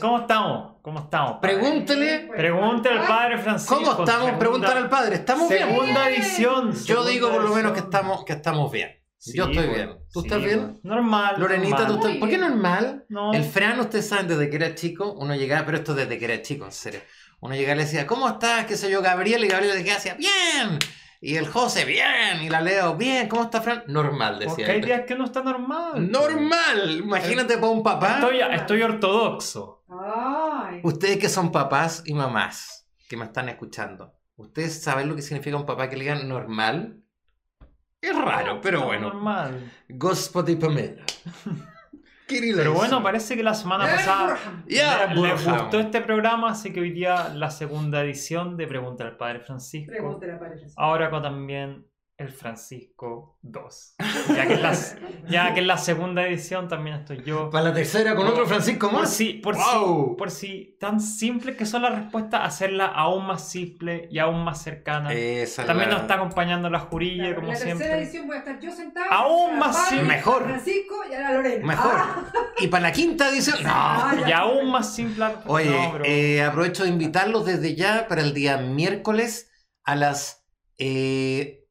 ¿Cómo estamos? ¿Cómo estamos? padre? Pregúntele. Pregúntale al padre Francisco. ¿Cómo estamos? Segunda- Pregúntale al padre. ¿Estamos bien? Segunda edición. Yo segunda digo por lo menos que estamos, que estamos bien. Sí, Yo estoy bien. ¿Tú sí, estás bien? Normal. Lorenita, normal. ¿tú estás... ¿por qué normal? No. El Fran, ustedes saben, desde que era chico, uno llegaba, pero esto desde que era chico, en serio. Uno llegaba y le decía, ¿cómo estás? ¿Qué sé yo, Gabriel? Y Gabriel le decía, ¡bien! Y el José, ¡bien! Y la Leo, ¡bien! ¿Cómo está Fran? Normal, Porque decía. hay él. días que no está normal. ¡Normal! Imagínate para un papá. Estoy, estoy ortodoxo. Ay. Ustedes que son papás y mamás que me están escuchando, ¿ustedes saben lo que significa un papá que le digan normal? Es raro, pero bueno. Normal. Gospody Pamela. Pero bueno, parece que la semana pasada Ya, le, le Burham. gustó este programa, así que hoy día la segunda edición de Pregunta al Padre Francisco. Pregúntale a Padre Francisco. Ahora con también el Francisco 2. Ya que, en la, ya que en la segunda edición también estoy yo. Para la tercera con otro Francisco Por más. si, por Wow. si, por si tan simples que son las respuestas, hacerla aún más simple y aún más cercana. Esa es también la- nos está acompañando la jurilla, Claro, como en la tercera siempre. edición voy a estar yo sentado. Aún más Padre, simple. Mejor. Francisco y a la Lorena. Mejor. Ah, Y para la quinta edición. No. Ah, Y aún más simple. Oye, no, eh, aprovecho de invitarlos desde ya para el día miércoles a las eh,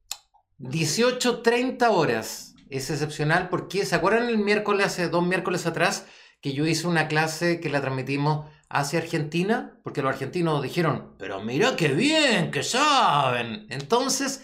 18.30 horas. Es excepcional porque, ¿se acuerdan el miércoles, hace dos miércoles atrás, que yo hice una clase que la transmitimos hacia Argentina? Porque los argentinos dijeron, pero mira qué bien, que saben. Entonces,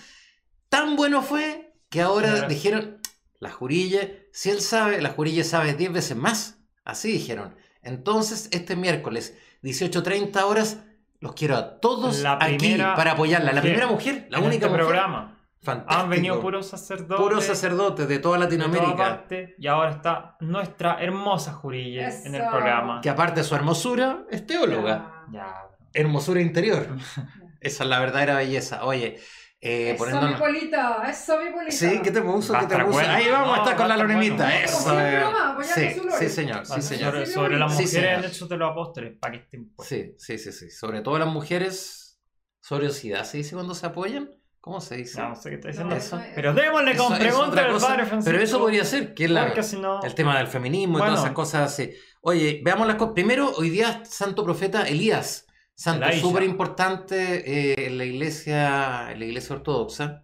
tan bueno fue que ahora Claro. dijeron, la jurilla, si él sabe, la jurilla sabe 10 veces más. Así dijeron. Entonces, este miércoles, 18.30 horas, los quiero a todos La aquí para apoyarla. La mujer primera mujer, la única este mujer. programa. Fantástico. Han venido puros sacerdotes. Puros sacerdotes de toda de toda Latinoamérica. parte, y ahora está nuestra hermosa jurilla en el Eso. programa. Que aparte de su hermosura, es teóloga. Ya. Hermosura interior. Esa es la verdadera belleza. Oye, eh, Eso, mi poniéndonos... polita, eso, mi polita. Sí, ¿qué te puso? ¿Qué te puso? bueno. Ahí vamos a No, estar con la a estar Lorenita. bueno. Eso. Como eh. apoyando Sí, sí, señor. Sí, señor. Sobre, Sí, sobre las sí, mujeres señor. han hecho de los apóstoles para que estén pues. Sí, sí, sí, sí. Sobre todo las mujeres, soriosidad se dice cuando se apoyan. ¿Cómo se dice? No, no sé qué está diciendo No, eso. eso es- Pero démosle con Eso es pregunta otra al padre Francisco. Pero eso podría ser, que es la, si no. el tema del feminismo y Bueno. todas esas cosas así. Oye, veamos las cosas. Primero, hoy día Santo Profeta Elías, santo súper importante eh, en la iglesia, en la iglesia ortodoxa.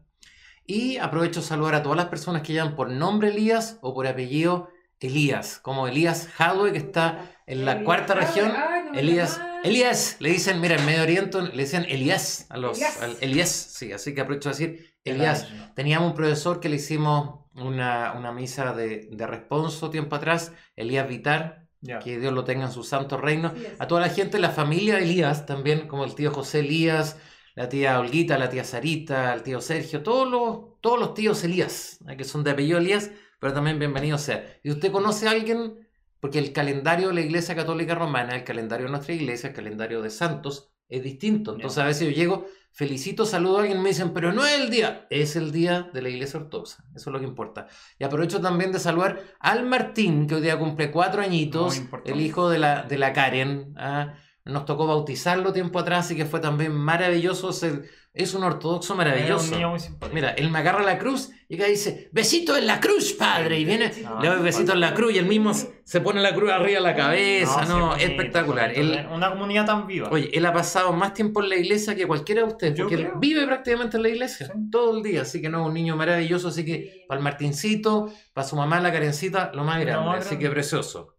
Y aprovecho a saludar a todas las personas que llaman por nombre Elías o por apellido Elías, como Elías Hadwe, que está en la Elías. cuarta región. ay, no me Elías, llamas. Elías, le dicen, mira, en Medio Oriente le dicen Elías a los. Elías. al- Elías, sí, así que aprovecho a decir Elías. Teníamos un profesor que le hicimos una, una misa de, de responso tiempo atrás, Elías Vitar, que Dios lo tenga en su santo reino. A toda la gente, la familia Elías también, como el tío José Elías, la tía Olguita, la tía Sarita, el tío Sergio, todos los, todos los tíos Elías, que son de apellido Elías, pero también bienvenido sea. ¿Y usted conoce a alguien? Porque el calendario de la Iglesia Católica Romana, el calendario de nuestra iglesia, el calendario de santos, es distinto. Entonces a veces yo llego, felicito, saludo a alguien, me dicen, pero no es el día, es el día de la Iglesia Ortodoxa. Eso es lo que importa. Y aprovecho también de saludar al Martín, que hoy día cumple cuatro añitos, el hijo de la, de la Karen. ¿ah? Nos tocó bautizarlo tiempo atrás, así que fue también maravilloso. Es un ortodoxo Era maravilloso. un niño muy simpático. Mira, él me agarra la cruz y acá dice, besito en la cruz, padre. Y viene, le doy besito en la cruz y él mismo se pone la cruz arriba de la cabeza. No, bonito, espectacular. Él, Una comunidad tan viva. Oye, él ha pasado más tiempo en la iglesia que cualquiera de ustedes, Yo porque él vive prácticamente en la iglesia, Sí. todo el día, así que no, un niño maravilloso, así que para el Martincito, para su mamá la Karencita, lo más Lo grande, más así grande. que precioso.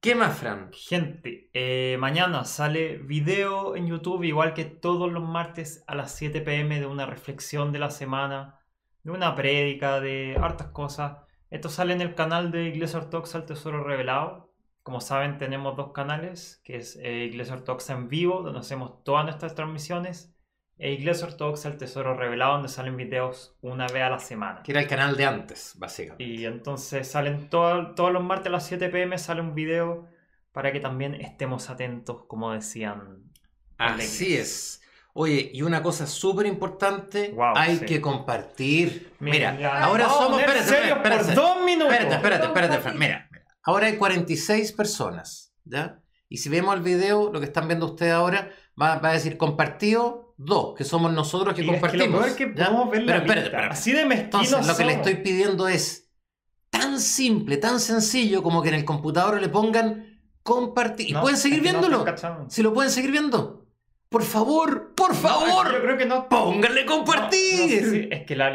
¿Qué más, Fran? Gente, eh, mañana sale video en YouTube, igual que todos los martes a las 7 pm, de una reflexión de la semana, de una prédica, de hartas cosas. Esto sale en el canal de Iglesia Ortodoxa El Tesoro Revelado. Como saben, tenemos dos canales, que es eh, Iglesia en vivo, donde hacemos todas nuestras transmisiones, e Iglesia Ortodoxa El Tesoro Revelado, donde salen videos una vez a la semana. Que era el canal de antes, básicamente. Y entonces salen todo- todos los martes a las 7 pm sale un video para que también estemos atentos, como decían. Así es. Oye, y una cosa súper importante, Wow, hay sí. que compartir. Mira, ya, ahora somos... Espérate, serios espérate, por espérate. dos minutos. Espérate, espérate, espérate, Fran. Mira, mira. Ahora hay 46 personas, ¿ya? Y si vemos el video, lo que están viendo ustedes ahora, va, va a decir compartido dos, que somos nosotros que Y es que lo compartimos. peor es que ¿ya? podemos ver la Pero espérate. Así de Entonces, lo que le somos. estoy pidiendo es tan simple, tan sencillo como que en el computador le pongan compartir. Y pueden seguir no viéndolo. si lo pueden seguir viendo. Por favor, por favor, Yo creo que no. pónganle compartir. es que la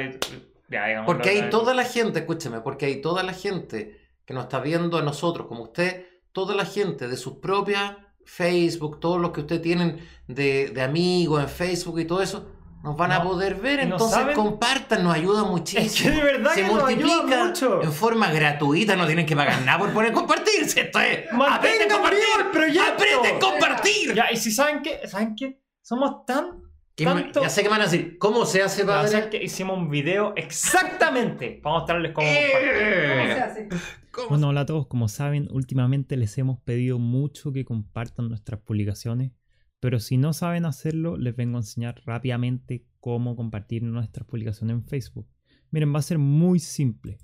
ya, digamos, Porque hay toda la gente, escúcheme, porque hay toda la gente que nos está viendo a nosotros, como usted, toda la gente de sus propias Facebook, todos los que usted tienen de, de amigos en Facebook y todo eso, nos van a poder ver. Entonces saben- compartan, nos ayuda muchísimo. Es que de verdad Se que nos ayuda multiplica mucho. en forma gratuita, no tienen que pagar nada por poner compartir. Esto es. Mantengan ¡Aprieten vivo compartir! el proyecto. ¡Aprieten compartir! Ya, y si saben qué, ¿saben qué? Somos tan. ¿Qué me- tanto- Ya sé que me van a decir, ¿cómo se hace, Ya, padre? ¿saben qué? Hicimos un video exactamente para mostrarles cómo Eh. ¿Cómo se hace? ¿Cómo Bueno, hola a todos. Como saben, últimamente les hemos pedido mucho que compartan nuestras publicaciones, pero si no saben hacerlo, les vengo a enseñar rápidamente cómo compartir nuestras publicaciones en Facebook. Miren, va a ser muy simple.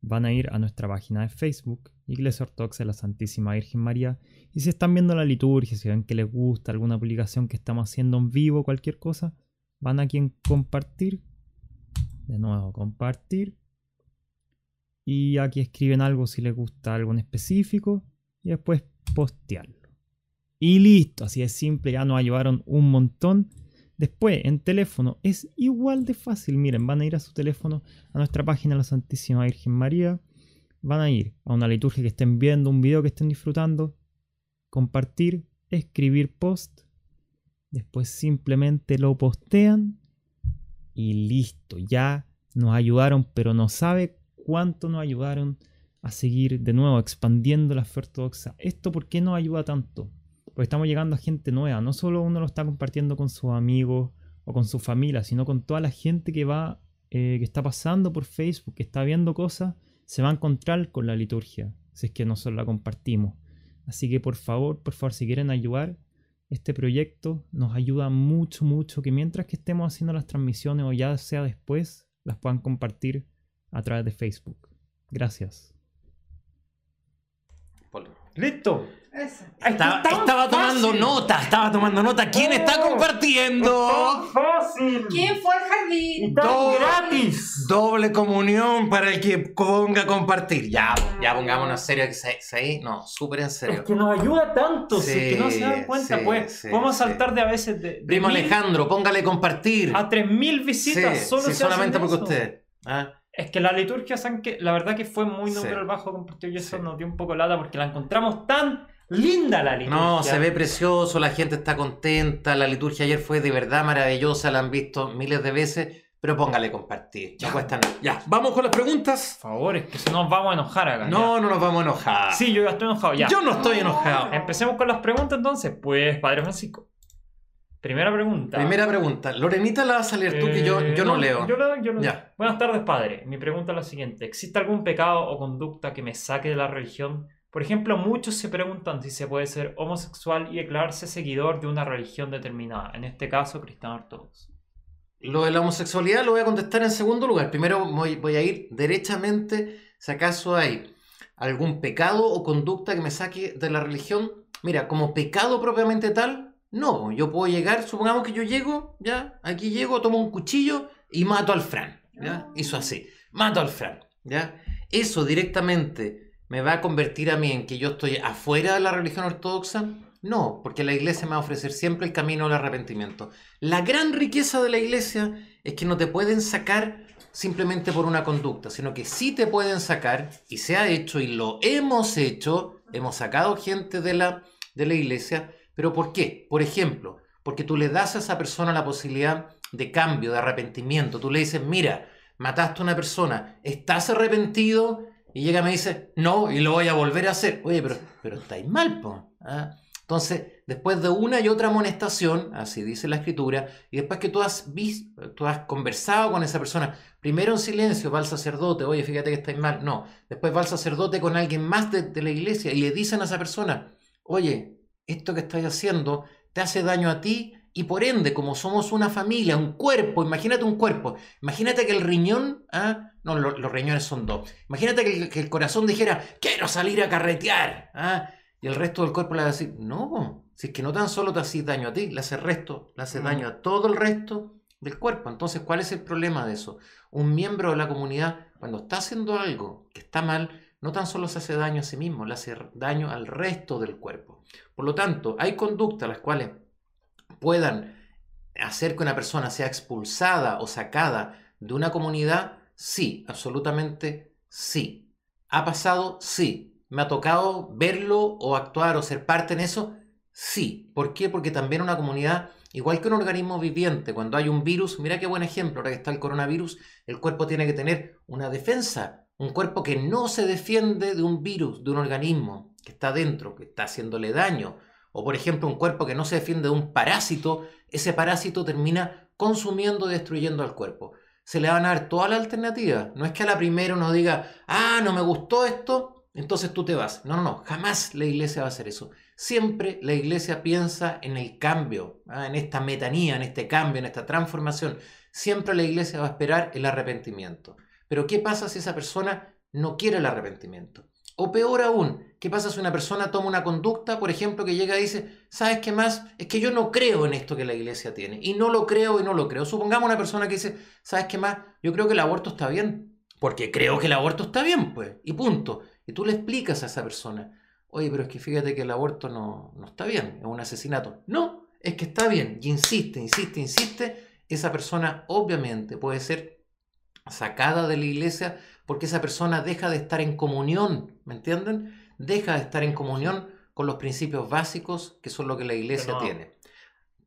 Van a ir a nuestra página de Facebook, Iglesia Ortodoxa de la Santísima Virgen María, y si están viendo la liturgia, si ven que les gusta alguna publicación que estamos haciendo en vivo, cualquier cosa, van aquí en compartir. De nuevo, compartir y aquí escriben algo si les gusta algo en específico y después postearlo. Y listo, así es simple, ya nos ayudaron un montón. Después, en teléfono, es igual de fácil. Miren, van a ir a su teléfono, a nuestra página la Santísima Virgen María. Van a ir a una liturgia que estén viendo, un video que estén disfrutando. Compartir, escribir post. Después simplemente lo postean. Y listo, ya nos ayudaron, pero no sabe cuánto nos ayudaron a seguir de nuevo expandiendo la fe ortodoxa. ¿Esto por qué nos ayuda tanto? Porque estamos llegando a gente nueva. No solo uno lo está compartiendo con sus amigos o con su familia, sino con toda la gente que va, eh, que está pasando por Facebook, que está viendo cosas, se va a encontrar con la liturgia, si es que nosotros la compartimos. Así que por favor, por favor, si quieren ayudar, este proyecto nos ayuda mucho, mucho, que mientras que estemos haciendo las transmisiones o ya sea después, las puedan compartir a través de Facebook. Gracias. Listo. Estaba, tomando fácil. nota, estaba tomando nota. ¿Quién está Oh. compartiendo? Tan fácil. ¿Quién fue al jardín? Y tan Dos. gratis. Doble comunión para el que ponga a compartir. Ya, ya pongámonos serio que se, se- no, súper en Es serio. que nos ayuda tanto, si es que no se dan Sí, cuenta, sí, pues. sí, Podemos sí. saltar de a veces de, de Primo mil Alejandro, póngale compartir. a 3000 Sí, visitas. solo sí, se solamente hacen porque eso. usted. ¿ah? Es que la liturgia, ¿saben qué? La verdad que fue muy Sí. número bajo compartido y eso Sí. nos dio un poco lata porque la encontramos tan linda la liturgia. No, se ve precioso, la gente está contenta, la liturgia ayer fue de verdad maravillosa, la han visto miles de veces, pero póngale compartir. No cuesta nada. Ya, vamos con las preguntas. Por favor, es que si no nos vamos a enojar acá. No, no nos vamos a enojar. ya. Sí, yo ya estoy enojado, ya. Yo no estoy enojado. Empecemos con las preguntas entonces. Pues, Padre Francisco. Primera pregunta. Primera pregunta. Lorenita la vas a leer tú, que yo, Eh, yo no, leo. Yo yo leo. Ya. Buenas tardes, padre. Mi pregunta es la siguiente. ¿Existe algún pecado o conducta que me saque de la religión? Por ejemplo, muchos se preguntan si se puede ser homosexual y declararse seguidor de una religión determinada, en este caso cristiano ortodoxo. Lo de la homosexualidad lo voy a contestar en segundo lugar. Primero voy, voy a ir derechamente, si acaso hay algún pecado o conducta que me saque de la religión. Mira, como pecado propiamente tal, no. Yo puedo llegar, supongamos que yo llego, ya, aquí llego, tomo un cuchillo y mato al Fran. ¿ya? Hizo así, mato al Fran. ¿ya? Eso directamente me va a convertir a mí en que yo estoy afuera de la religión ortodoxa. No, porque la iglesia me va a ofrecer siempre el camino del arrepentimiento. La gran riqueza de la iglesia es que no te pueden sacar simplemente por una conducta, sino que sí te pueden sacar, y se ha hecho y lo hemos hecho, hemos sacado gente de la, de la iglesia, pero ¿por qué? Por ejemplo, porque tú le das a esa persona la posibilidad de cambio, de arrepentimiento. Tú le dices, mira, mataste a una persona, ¿estás arrepentido? Y llega y me dice, no, y lo voy a volver a hacer. Oye, pero, pero estáis mal, po. ¿ah? Entonces, después de una y otra amonestación, así dice la escritura, y después que tú has, visto, tú has conversado con esa persona, primero en silencio va al sacerdote, oye, fíjate que estáis mal, no, después va al sacerdote con alguien más de, de la iglesia y le dicen a esa persona, oye, esto que estás haciendo te hace daño a ti y por ende, como somos una familia, un cuerpo, imagínate un cuerpo, imagínate que el riñón, ¿ah? no, lo- los riñones son dos, imagínate que el, que el corazón dijera, quiero salir a carretear, ¿ah? y el resto del cuerpo le va a decir, no, si es que no tan solo te haces daño a ti, le hace resto, le hace Mm. daño a todo el resto del cuerpo. Entonces, ¿cuál es el problema de eso? Un miembro de la comunidad, cuando está haciendo algo que está mal, no tan solo se hace daño a sí mismo, le hace daño al resto del cuerpo. Por lo tanto, hay conductas las cuales puedan hacer que una persona sea expulsada o sacada de una comunidad, sí, absolutamente sí. ¿Ha pasado? Sí. ¿Me ha tocado verlo o actuar o ser parte en eso? Sí. ¿Por qué? Porque también una comunidad, igual que un organismo viviente, cuando hay un virus, mira qué buen ejemplo, ahora que está el coronavirus, el cuerpo tiene que tener una defensa, un cuerpo que no se defiende de un virus, de un organismo que está dentro, que está haciéndole daño, o por ejemplo un cuerpo que no se defiende de un parásito, ese parásito termina consumiendo y destruyendo al cuerpo. Se le van a dar toda la alternativa. No es que a la primera uno diga, ah, no me gustó esto, entonces tú te vas. No, no, no, jamás la iglesia va a hacer eso. Siempre la iglesia piensa en el cambio, ¿ah? en esta metanía, en este cambio, en esta transformación. Siempre la iglesia va a esperar el arrepentimiento. Pero ¿qué pasa si esa persona no quiere el arrepentimiento? O peor aún, ¿qué pasa si una persona toma una conducta, por ejemplo, que llega y dice, ¿sabes qué más? Es que yo no creo en esto que la iglesia tiene. Y no lo creo y no lo creo. Supongamos una persona que dice, ¿sabes qué más? Yo creo que el aborto está bien. Porque creo que el aborto está bien, pues. Y punto. Y tú le explicas a esa persona, oye, pero es que fíjate que el aborto no, no está bien, es un asesinato. No, es que está bien. Y insiste, insiste, insiste. Esa persona obviamente puede ser sacada de la iglesia porque esa persona deja de estar en comunión, ¿me entienden? Deja de estar en comunión con los principios básicos que son lo que la iglesia tiene.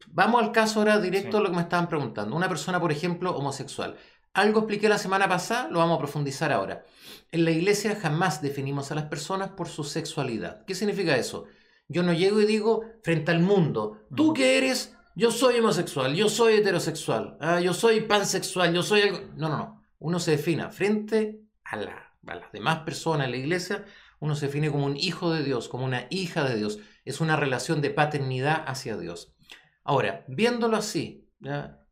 Vamos al caso ahora directo a lo que me estaban preguntando. Una persona, por ejemplo, homosexual. Algo expliqué la semana pasada, lo vamos a profundizar ahora. En la iglesia jamás definimos a las personas por su sexualidad. ¿Qué significa eso? Yo no llego y digo frente al mundo, tú que eres, yo soy homosexual, yo soy heterosexual, ah, yo soy pansexual, yo soy algo... No, no, no. Uno se defina frente a, las demás personas en la iglesia, uno se define como un hijo de Dios, como una hija de Dios. Es una relación de paternidad hacia Dios. Ahora, viéndolo así,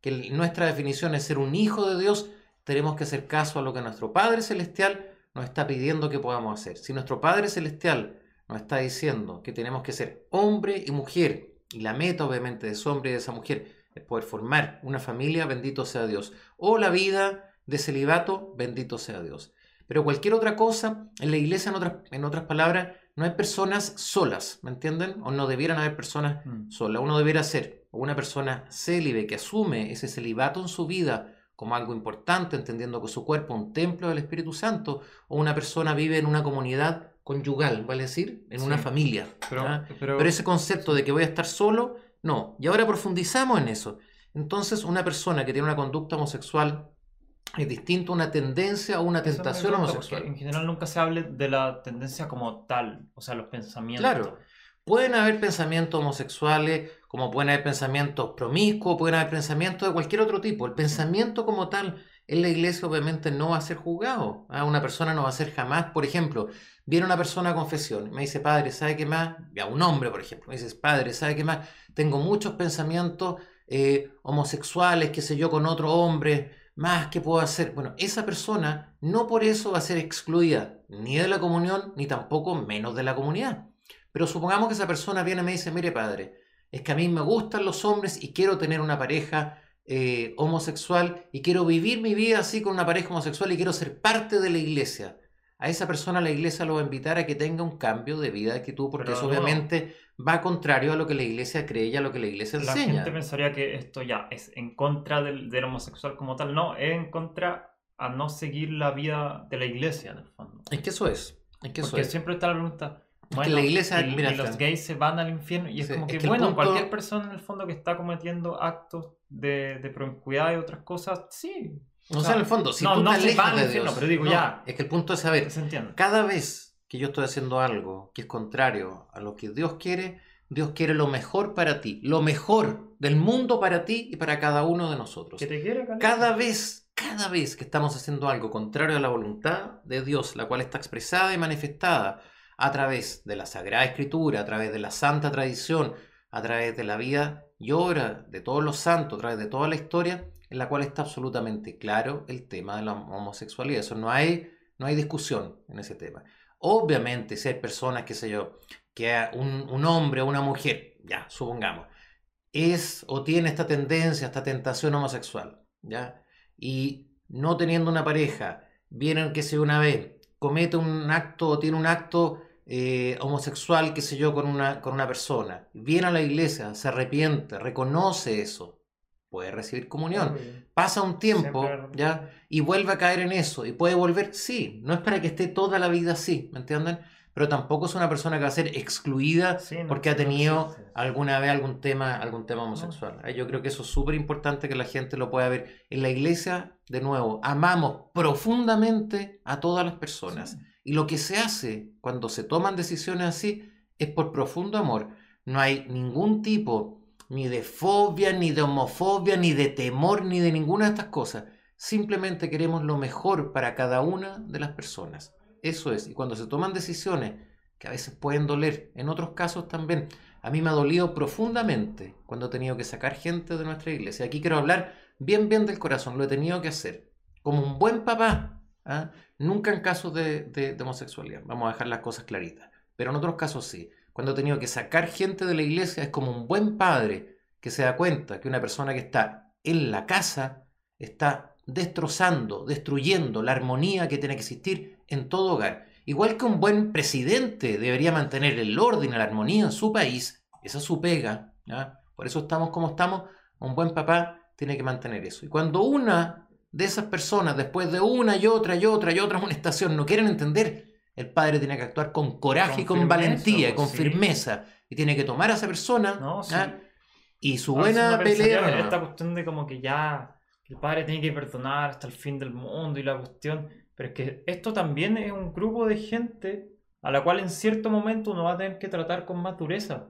que nuestra definición es ser un hijo de Dios, tenemos que hacer caso a lo que nuestro Padre Celestial nos está pidiendo que podamos hacer. Si nuestro Padre Celestial nos está diciendo que tenemos que ser hombre y mujer, y la meta obviamente de ese hombre y de esa mujer es poder formar una familia, bendito sea Dios, o la vida de celibato, bendito sea Dios. Pero cualquier otra cosa, en la iglesia, en otras, en otras palabras, no hay personas solas, ¿me entienden? O no debieran haber personas mm. solas. Uno debiera ser una persona célibe que asume ese celibato en su vida como algo importante, entendiendo que su cuerpo es un templo del Espíritu Santo, o una persona vive en una comunidad conyugal, vale decir, en una familia. Pero, pero, ese concepto de que voy a estar solo, no. Y ahora profundizamos en eso. Entonces, una persona que tiene una conducta homosexual es distinto una tendencia o una tentación homosexual. En general nunca se hable de la tendencia como tal, o sea, los pensamientos. Claro, pueden haber pensamientos homosexuales, como pueden haber pensamientos promiscuos, pueden haber pensamientos de cualquier otro tipo. El pensamiento como tal en la iglesia obviamente no va a ser juzgado. ¿ah? Una persona no va a ser jamás, por ejemplo, viene una persona a confesión, me dice, padre, ¿sabe qué más? A un hombre, por ejemplo, me dice, padre, ¿sabe qué más? Tengo muchos pensamientos eh, homosexuales, qué sé yo, con otro hombre más que puedo hacer. Bueno, esa persona no por eso va a ser excluida ni de la comunión, ni tampoco menos de la comunidad. Pero supongamos que esa persona viene y me dice, mire padre, es que a mí me gustan los hombres y quiero tener una pareja eh, homosexual y quiero vivir mi vida así con una pareja homosexual y quiero ser parte de la iglesia a esa persona la iglesia lo va a invitar a que tenga un cambio de vida que tú, porque eso obviamente va contrario a lo que la iglesia cree y a lo que la iglesia enseña. La gente pensaría que esto ya es en contra del, homosexual como tal. No, es en contra a no seguir la vida de la iglesia, en el fondo. Es que eso es. Es que porque siempre está la pregunta. Bueno, la iglesia, y, los gays se van al infierno y es como que, bueno, cualquier persona en el fondo que está cometiendo actos de, de promiscuidad y otras cosas, sí, o, sea, en el fondo, si no, tú no te alejas de pero digo ya. Es que el punto es saber, cada vez que yo estoy haciendo algo que es contrario a lo que Dios quiere, Dios quiere lo mejor para ti, lo mejor del mundo para ti y para cada uno de nosotros. Que te quiere, cada vez, cada vez que estamos haciendo algo contrario a la voluntad de Dios, la cual está expresada y manifestada a través de la Sagrada Escritura, a través de la Santa Tradición, a través de la vida y obra de todos los santos, a través de toda la historia, en la cual está absolutamente claro el tema de la homosexualidad. Eso no hay, no hay discusión en ese tema. Obviamente, si hay personas, qué sé yo, que un, hombre o una mujer, ya, supongamos, es o tiene esta tendencia, esta tentación homosexual, ¿ya? Y no teniendo una pareja, vienen, que sé una vez, comete un acto o tiene un acto eh, homosexual, qué sé yo, con una, con una persona, viene a la iglesia, se arrepiente, reconoce eso, puede recibir comunión. Pasa un tiempo, ¿ya? Y vuelve a caer en eso. ¿Y puede volver? Sí. No es para que esté toda la vida así, ¿me entienden? Pero tampoco es una persona que va a ser excluida Sí, no, porque ha tenido alguna vez algún tema, algún tema homosexual. Yo creo que eso es súper importante que la gente lo pueda ver. En la iglesia, de nuevo, amamos profundamente a todas las personas. Y lo que se hace cuando se toman decisiones así es por profundo amor. No hay ningún tipo ni de fobia, ni de homofobia, ni de temor, ni de ninguna de estas cosas. Simplemente queremos lo mejor para cada una de las personas. Eso es. Y cuando se toman decisiones que a veces pueden doler, en otros casos también. A mí me ha dolido profundamente cuando he tenido que sacar gente de nuestra iglesia. Aquí quiero hablar bien, bien del corazón. Lo he tenido que hacer. Como un buen papá. ¿ah? Nunca en casos de, de- de homosexualidad. Vamos a dejar las cosas claritas. Pero en otros casos sí. Cuando he tenido que sacar gente de la iglesia es como un buen padre que se da cuenta que una persona que está en la casa está destrozando, destruyendo la armonía que tiene que existir en todo hogar. Igual que un buen presidente debería mantener el orden la armonía en su país, esa es su pega. ¿ya? Por eso estamos como estamos. Un buen papá tiene que mantener eso. Y cuando una de esas personas, después de una y otra y otra y otra amonestación, no quieren entender, el padre tiene que actuar con coraje y Con valentía y pues, con sí. firmeza. Y tiene que tomar a esa persona No, sí. y su buena pensaría pelea. Esta cuestión de como que ya el padre tiene que perdonar hasta el fin del mundo y la cuestión. Pero es que esto también es un grupo de gente a la cual en cierto momento uno va a tener que tratar con más dureza.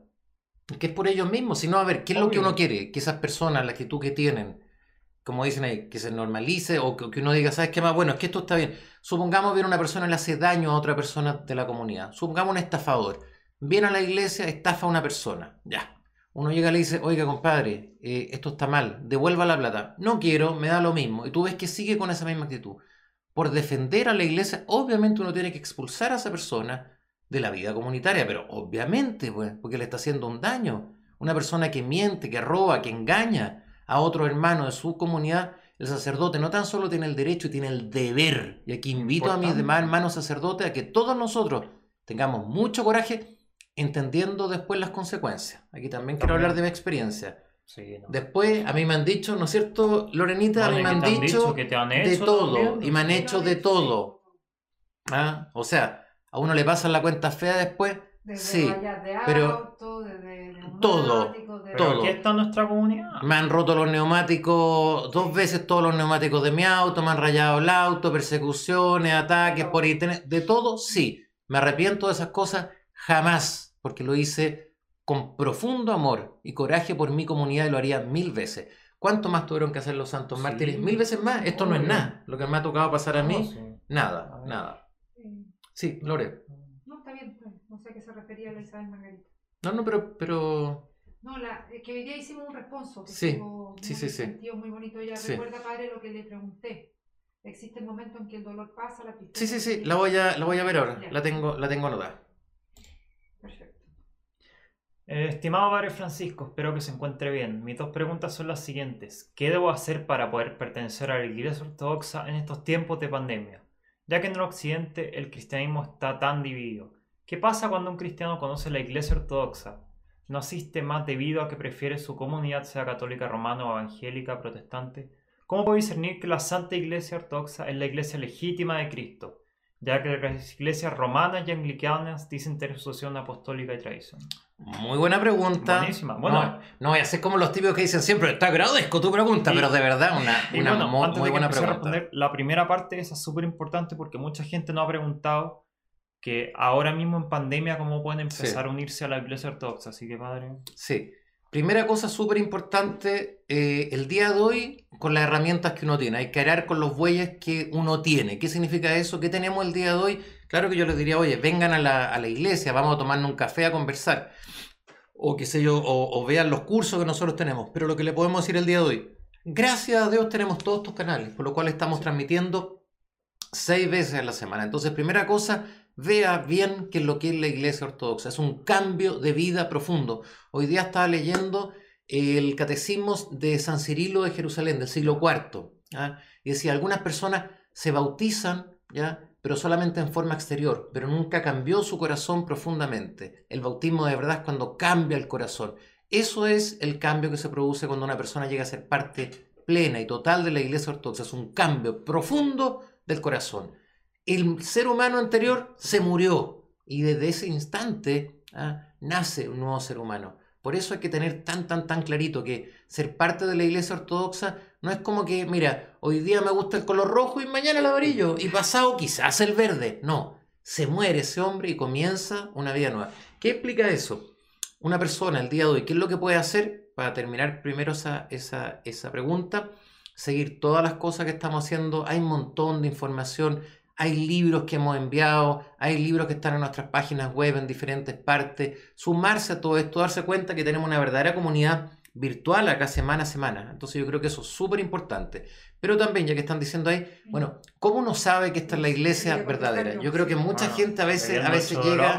Que es por ellos mismos, sino a ver, ¿qué es lo que uno quiere? Que esas personas, la actitud que tienen, como dicen ahí, que se normalice o que, que uno diga, ¿sabes qué más? Bueno, es que esto está bien. Supongamos viene una persona le hace daño a otra persona de la comunidad. Supongamos un estafador. Viene a la iglesia, estafa a una persona. Ya. Uno llega y le dice, oiga, compadre, eh, esto está mal, devuelva la plata. No quiero, me da lo mismo. Y tú ves que sigue con esa misma actitud. Por defender a la iglesia, obviamente uno tiene que expulsar a esa persona de la vida comunitaria, pero obviamente, pues, porque le está haciendo un daño. Una persona que miente, que roba, que engaña a otro hermano de su comunidad, el sacerdote no tan solo tiene el derecho, tiene el deber. Y aquí invito a mis demás hermanos sacerdotes a que todos nosotros tengamos mucho coraje entendiendo después las consecuencias. Aquí también quiero hablar de mi experiencia. Sí, no. Después, a mí me han dicho, ¿no es cierto, Lorenita? a mí me han dicho que te han de hecho todo también. y me han hecho de todo. ¿Ah? O sea, a uno le pasan la cuenta fea después. Desde Sí, rayas de pero auto, desde todo, Pero todo. aquí está nuestra comunidad. Me han roto los neumáticos, dos veces todos los neumáticos de mi auto, me han rayado el auto, persecuciones, ataques por internet, de todo, sí. Me arrepiento de esas cosas jamás, porque lo hice con profundo amor y coraje por mi comunidad y lo haría mil veces. ¿Cuánto más tuvieron que hacer los santos Sí. mártires? Mil veces más. Esto no es nada. Lo que me ha tocado pasar a No, mí, sí. nada, nada. Sí, Lore. No, está bien, está bien. No la Isabel Margarita. No, no, pero, pero No, la, es que hoy día hicimos un responso. Que Sí, estuvo sí, sí, sí. sentido, muy bonito. Ella Sí. recuerda, padre, lo que le pregunté. Existe el momento en que el dolor pasa, la sí, tristeza. sí, sí, la voy a, la voy a ver ahora. Ya. La tengo, la tengo anotada. Perfecto. Eh, estimado Padre Francisco, espero que se encuentre bien. Mis dos preguntas son las siguientes. ¿Qué debo hacer para poder pertenecer a la Iglesia Ortodoxa en estos tiempos de pandemia? Ya que en el Occidente el cristianismo está tan dividido. ¿Qué pasa cuando un cristiano conoce la Iglesia Ortodoxa? ¿No asiste más debido a que prefiere su comunidad sea católica romana o evangélica protestante? ¿Cómo puedo discernir que la Santa Iglesia Ortodoxa es la iglesia legítima de Cristo? Ya que las iglesias romanas y anglicanas dicen tener sucesión apostólica y tradición. Muy buena pregunta. Buenísima. Bueno, no, voy a ser como los típicos que dicen siempre, te agradezco tu pregunta, Y- pero de verdad una, Y una bueno, mo- antes muy de que buena empiece a pregunta. responder, la primera parte esa es súper importante porque mucha gente no ha preguntado que ahora mismo en pandemia cómo pueden empezar a unirse a la iglesia ortodoxa. Así que padre, Sí. Primera cosa súper importante, eh, el día de hoy, con las herramientas que uno tiene, hay que arar con los bueyes que uno tiene. ¿Qué significa eso? ¿Qué tenemos el día de hoy? Claro que yo les diría, oye, vengan a la, a la iglesia, vamos a tomarnos un café a conversar. O qué sé yo, o, o vean los cursos que nosotros tenemos. Pero lo que le podemos decir el día de hoy, gracias a Dios tenemos todos estos canales, por lo cual estamos transmitiendo seis veces a la semana. Entonces, primera cosa, vea bien qué es lo que es la iglesia ortodoxa. Es un cambio de vida profundo. Hoy día estaba leyendo el catecismo de San Cirilo de Jerusalén del siglo IV. Y decía, algunas personas se bautizan ¿ya? pero solamente en forma exterior, pero nunca cambió su corazón profundamente. El bautismo de verdad es cuando cambia el corazón. Eso es el cambio que se produce cuando una persona llega a ser parte plena y total de la Iglesia Ortodoxa. Es un cambio profundo del corazón. El ser humano anterior se murió y desde ese instante ah, nace un nuevo ser humano. Por eso hay que tener tan, tan, tan clarito que ser parte de la iglesia ortodoxa no es como que, mira, hoy día me gusta el color rojo y mañana el amarillo y pasado quizás el verde. No, se muere ese hombre y comienza una vida nueva. ¿Qué explica eso? Una persona el día de hoy, ¿qué es lo que puede hacer? Para terminar primero esa, esa, esa pregunta, seguir todas las cosas que estamos haciendo. Hay un montón de información hay libros que hemos enviado, hay libros que están en nuestras páginas web en diferentes partes. Sumarse a todo esto, darse cuenta que tenemos una verdadera comunidad virtual acá semana a semana. Entonces yo creo que eso es súper importante. Pero también, ya que están diciendo ahí, bueno, ¿cómo uno sabe que esta es la iglesia verdadera? Yo creo que mucha gente a veces, a veces llega,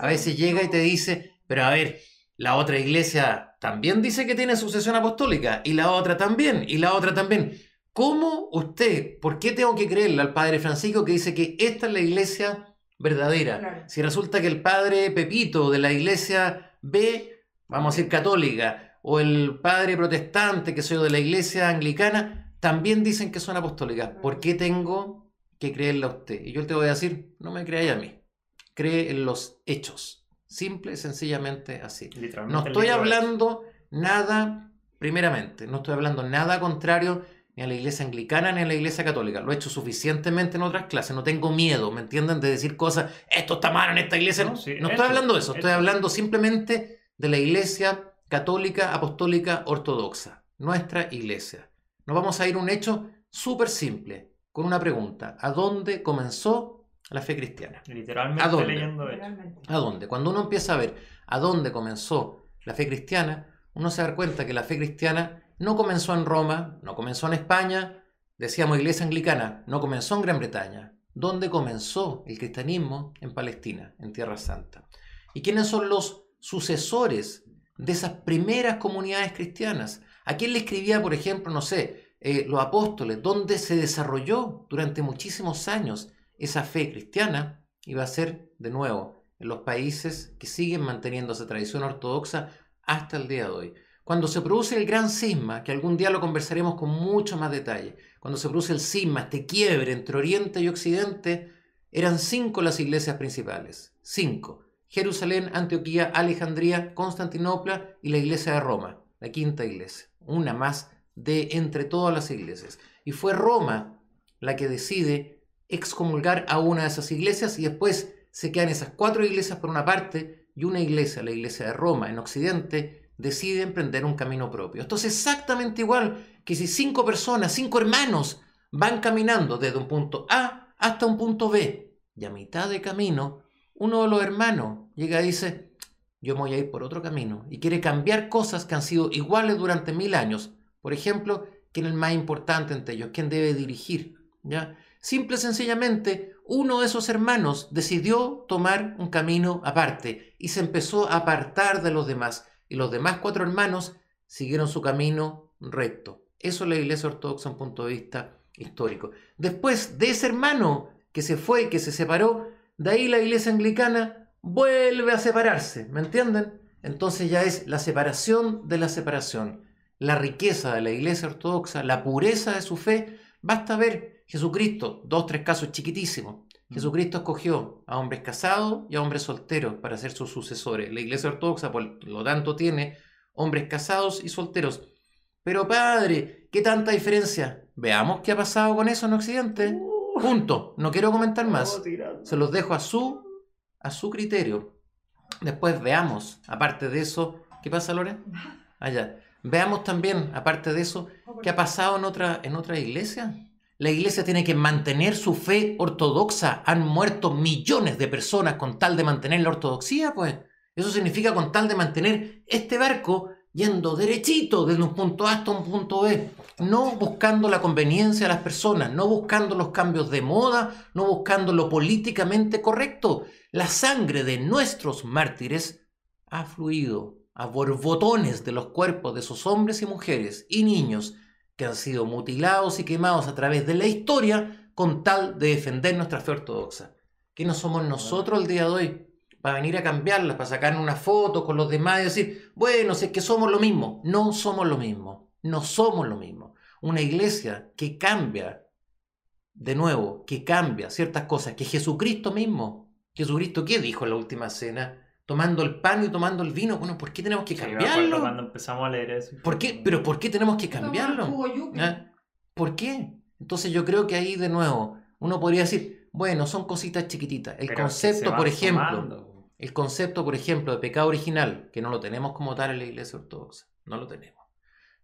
a veces llega y te dice, pero a ver, la otra iglesia también dice que tiene sucesión apostólica, y la otra también, y la otra también. ¿Cómo usted, por qué tengo que creerle al padre Francisco que dice que esta es la iglesia verdadera? Si resulta que el padre Pepito de la iglesia B, vamos a decir católica, o el padre protestante que soy de la iglesia anglicana, también dicen que son apostólicas. ¿Por qué tengo que creerle a usted? Y yo te voy a decir, no me creáis a mí, cree en los hechos. Simple y sencillamente así. No estoy hablando nada, primeramente, no estoy hablando nada contrario ni a la iglesia anglicana ni a la iglesia católica. Lo he hecho suficientemente en otras clases. No tengo miedo, ¿me entienden? De decir cosas, esto está mal en esta iglesia. No, estoy hablando de eso, estoy hablando simplemente de la iglesia católica, apostólica, ortodoxa. Nuestra iglesia. Nos vamos a ir a un hecho súper simple, con una pregunta. ¿A dónde comenzó la fe cristiana? Literalmente ¿A dónde? leyendo ¿A dónde? Cuando uno empieza a ver a dónde comenzó la fe cristiana, uno se da cuenta que la fe cristiana no comenzó en Roma, no comenzó en España, decíamos iglesia anglicana, no comenzó en Gran Bretaña. ¿Dónde comenzó el cristianismo? En Palestina, en Tierra Santa. ¿Y quiénes son los sucesores de esas primeras comunidades cristianas? ¿A quién le escribía, por ejemplo, no sé, eh, los apóstoles? ¿Dónde se desarrolló durante muchísimos años esa fe cristiana? Iba a ser, de nuevo, en los países que siguen manteniendo esa tradición ortodoxa hasta el día de hoy. Cuando se produce el gran cisma, que algún día lo conversaremos con mucho más detalle, cuando se produce el cisma, este quiebre entre Oriente y Occidente, eran cinco las iglesias principales. Cinco. Jerusalén, Antioquía, Alejandría, Constantinopla y la iglesia de Roma, la quinta iglesia. Una más de entre todas las iglesias. Y fue Roma la que decide excomulgar a una de esas iglesias y después se quedan esas cuatro iglesias por una parte y una iglesia, la iglesia de Roma en Occidente, decide emprender un camino propio. Esto es exactamente igual que si cinco personas, cinco hermanos, van caminando desde un punto A hasta un punto B y a mitad de camino, uno de los hermanos llega y dice, yo voy a ir por otro camino y quiere cambiar cosas que han sido iguales durante mil años. Por ejemplo, quién es el más importante entre ellos, quién debe dirigir. ¿ya? Simple y sencillamente, uno de esos hermanos decidió tomar un camino aparte y se empezó a apartar de los demás y los demás cuatro hermanos siguieron su camino recto. Eso es la iglesia ortodoxa en un punto de vista histórico. Después de ese hermano que se fue, que se separó, de ahí la iglesia anglicana vuelve a separarse, ¿me entienden? Entonces ya es la separación de la separación. La riqueza de la iglesia ortodoxa, la pureza de su fe, basta ver Jesucristo, dos, tres casos chiquitísimos. Jesucristo escogió a hombres casados y a hombres solteros para ser sus sucesores. La Iglesia Ortodoxa, por lo tanto, tiene hombres casados y solteros. Pero padre, ¿qué tanta diferencia? Veamos qué ha pasado con eso en Occidente. Uh. Punto. No quiero comentar más. Se los dejo a su, a su criterio. Después veamos, aparte de eso, ¿qué pasa, Lore? Allá. Veamos también, aparte de eso, qué ha pasado en otra, en otra iglesia. La iglesia tiene que mantener su fe ortodoxa. Han muerto millones de personas con tal de mantener la ortodoxia, pues. Eso significa con tal de mantener este barco yendo derechito desde un punto A hasta un punto B, no buscando la conveniencia de las personas, no buscando los cambios de moda, no buscando lo políticamente correcto. La sangre de nuestros mártires ha fluido a borbotones de los cuerpos de esos hombres y mujeres y niños que han sido mutilados y quemados a través de la historia con tal de defender nuestra fe ortodoxa. Que no somos nosotros el día de hoy para venir a cambiarla, para sacar una foto con los demás y decir, bueno, si es que somos lo mismo. No somos lo mismo, no somos lo mismo. Una iglesia que cambia, de nuevo, que cambia ciertas cosas, que Jesucristo mismo, Jesucristo, ¿qué dijo en la última cena? Tomando el pan y tomando el vino, bueno, ¿por qué tenemos que cambiarlo? cuando empezamos a leer eso. ¿Por qué? Pero ¿por qué tenemos que cambiarlo? ¿Ah? ¿Por qué? Entonces yo creo que ahí de nuevo uno podría decir, bueno, son cositas chiquititas. El Pero concepto, por ejemplo, el concepto, por ejemplo, de pecado original, que no lo tenemos como tal en la iglesia ortodoxa, no lo tenemos.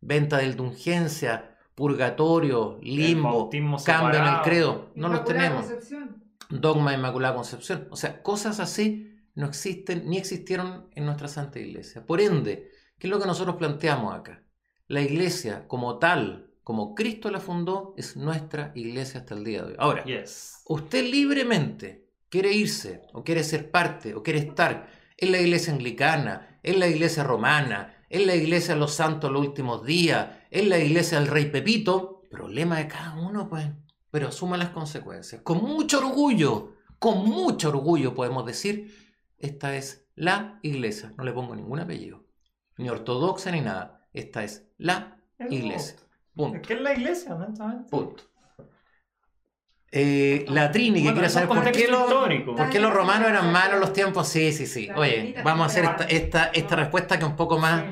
Venta de indulgencia, purgatorio, limbo, cambio en el credo, no los tenemos. Concepción. Dogma de Inmaculada Concepción. O sea, cosas así no existen ni existieron en nuestra Santa Iglesia. Por ende, ¿qué es lo que nosotros planteamos acá? La Iglesia como tal, como Cristo la fundó, es nuestra Iglesia hasta el día de hoy. Ahora, Yes. usted libremente quiere irse o quiere ser parte o quiere estar en la iglesia anglicana, en la iglesia romana, en la iglesia de los santos los últimos días, en la iglesia del rey Pepito, problema de cada uno, pues, pero asuma las consecuencias. Con mucho orgullo, con mucho orgullo podemos decir, esta es la iglesia, no le pongo ningún apellido, ni ortodoxa ni nada, esta es la Es iglesia. Es Punto. que es la iglesia, honestamente. Punto. Eh, la Trini, que Bueno, quiere es saber por qué, histórico. por qué los romanos eran malos en los tiempos. Sí, sí, sí. Oye, vamos a hacer esta, esta, esta respuesta que es un poco más Sí.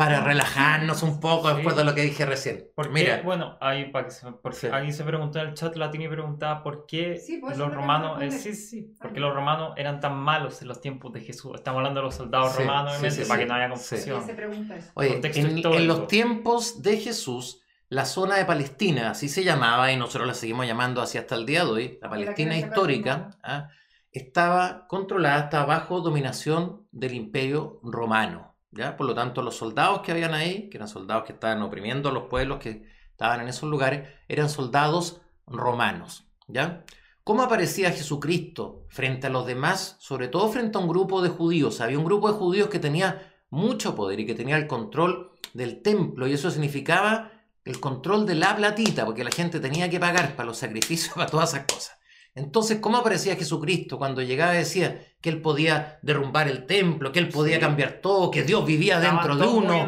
Para relajarnos un poco Sí. después de lo que dije recién. ¿Por Mira? Bueno, ahí para que se, porque Sí. alguien se preguntó en el chat, Latini preguntaba por qué Sí, pues, los romanos, eh, sí, sí, por qué los romanos eran tan malos en los tiempos de Jesús. Estamos hablando de los soldados Sí, romanos, sí, obviamente, sí, para sí. que no haya Sí. confusión. Se pregunta eso. oye, en, los tiempos de Jesús, la zona de Palestina, así se llamaba, y nosotros la seguimos llamando así hasta el día de hoy, la Palestina histórica. ¿ah? estaba controlada, estaba bajo dominación del imperio romano. ¿Ya? Por lo tanto, los soldados que habían ahí, que eran soldados que estaban oprimiendo a los pueblos que estaban en esos lugares, eran soldados romanos. ¿ya? ¿Cómo aparecía Jesucristo frente a los demás? Sobre todo frente a un grupo de judíos. Había un grupo de judíos que tenía mucho poder y que tenía el control del templo y eso significaba el control de la platita, porque la gente tenía que pagar para los sacrificios, para todas esas cosas. Entonces, ¿cómo aparecía Jesucristo cuando llegaba y decía que él podía derrumbar el templo, que él podía Sí. cambiar todo, que Dios vivía dentro de uno?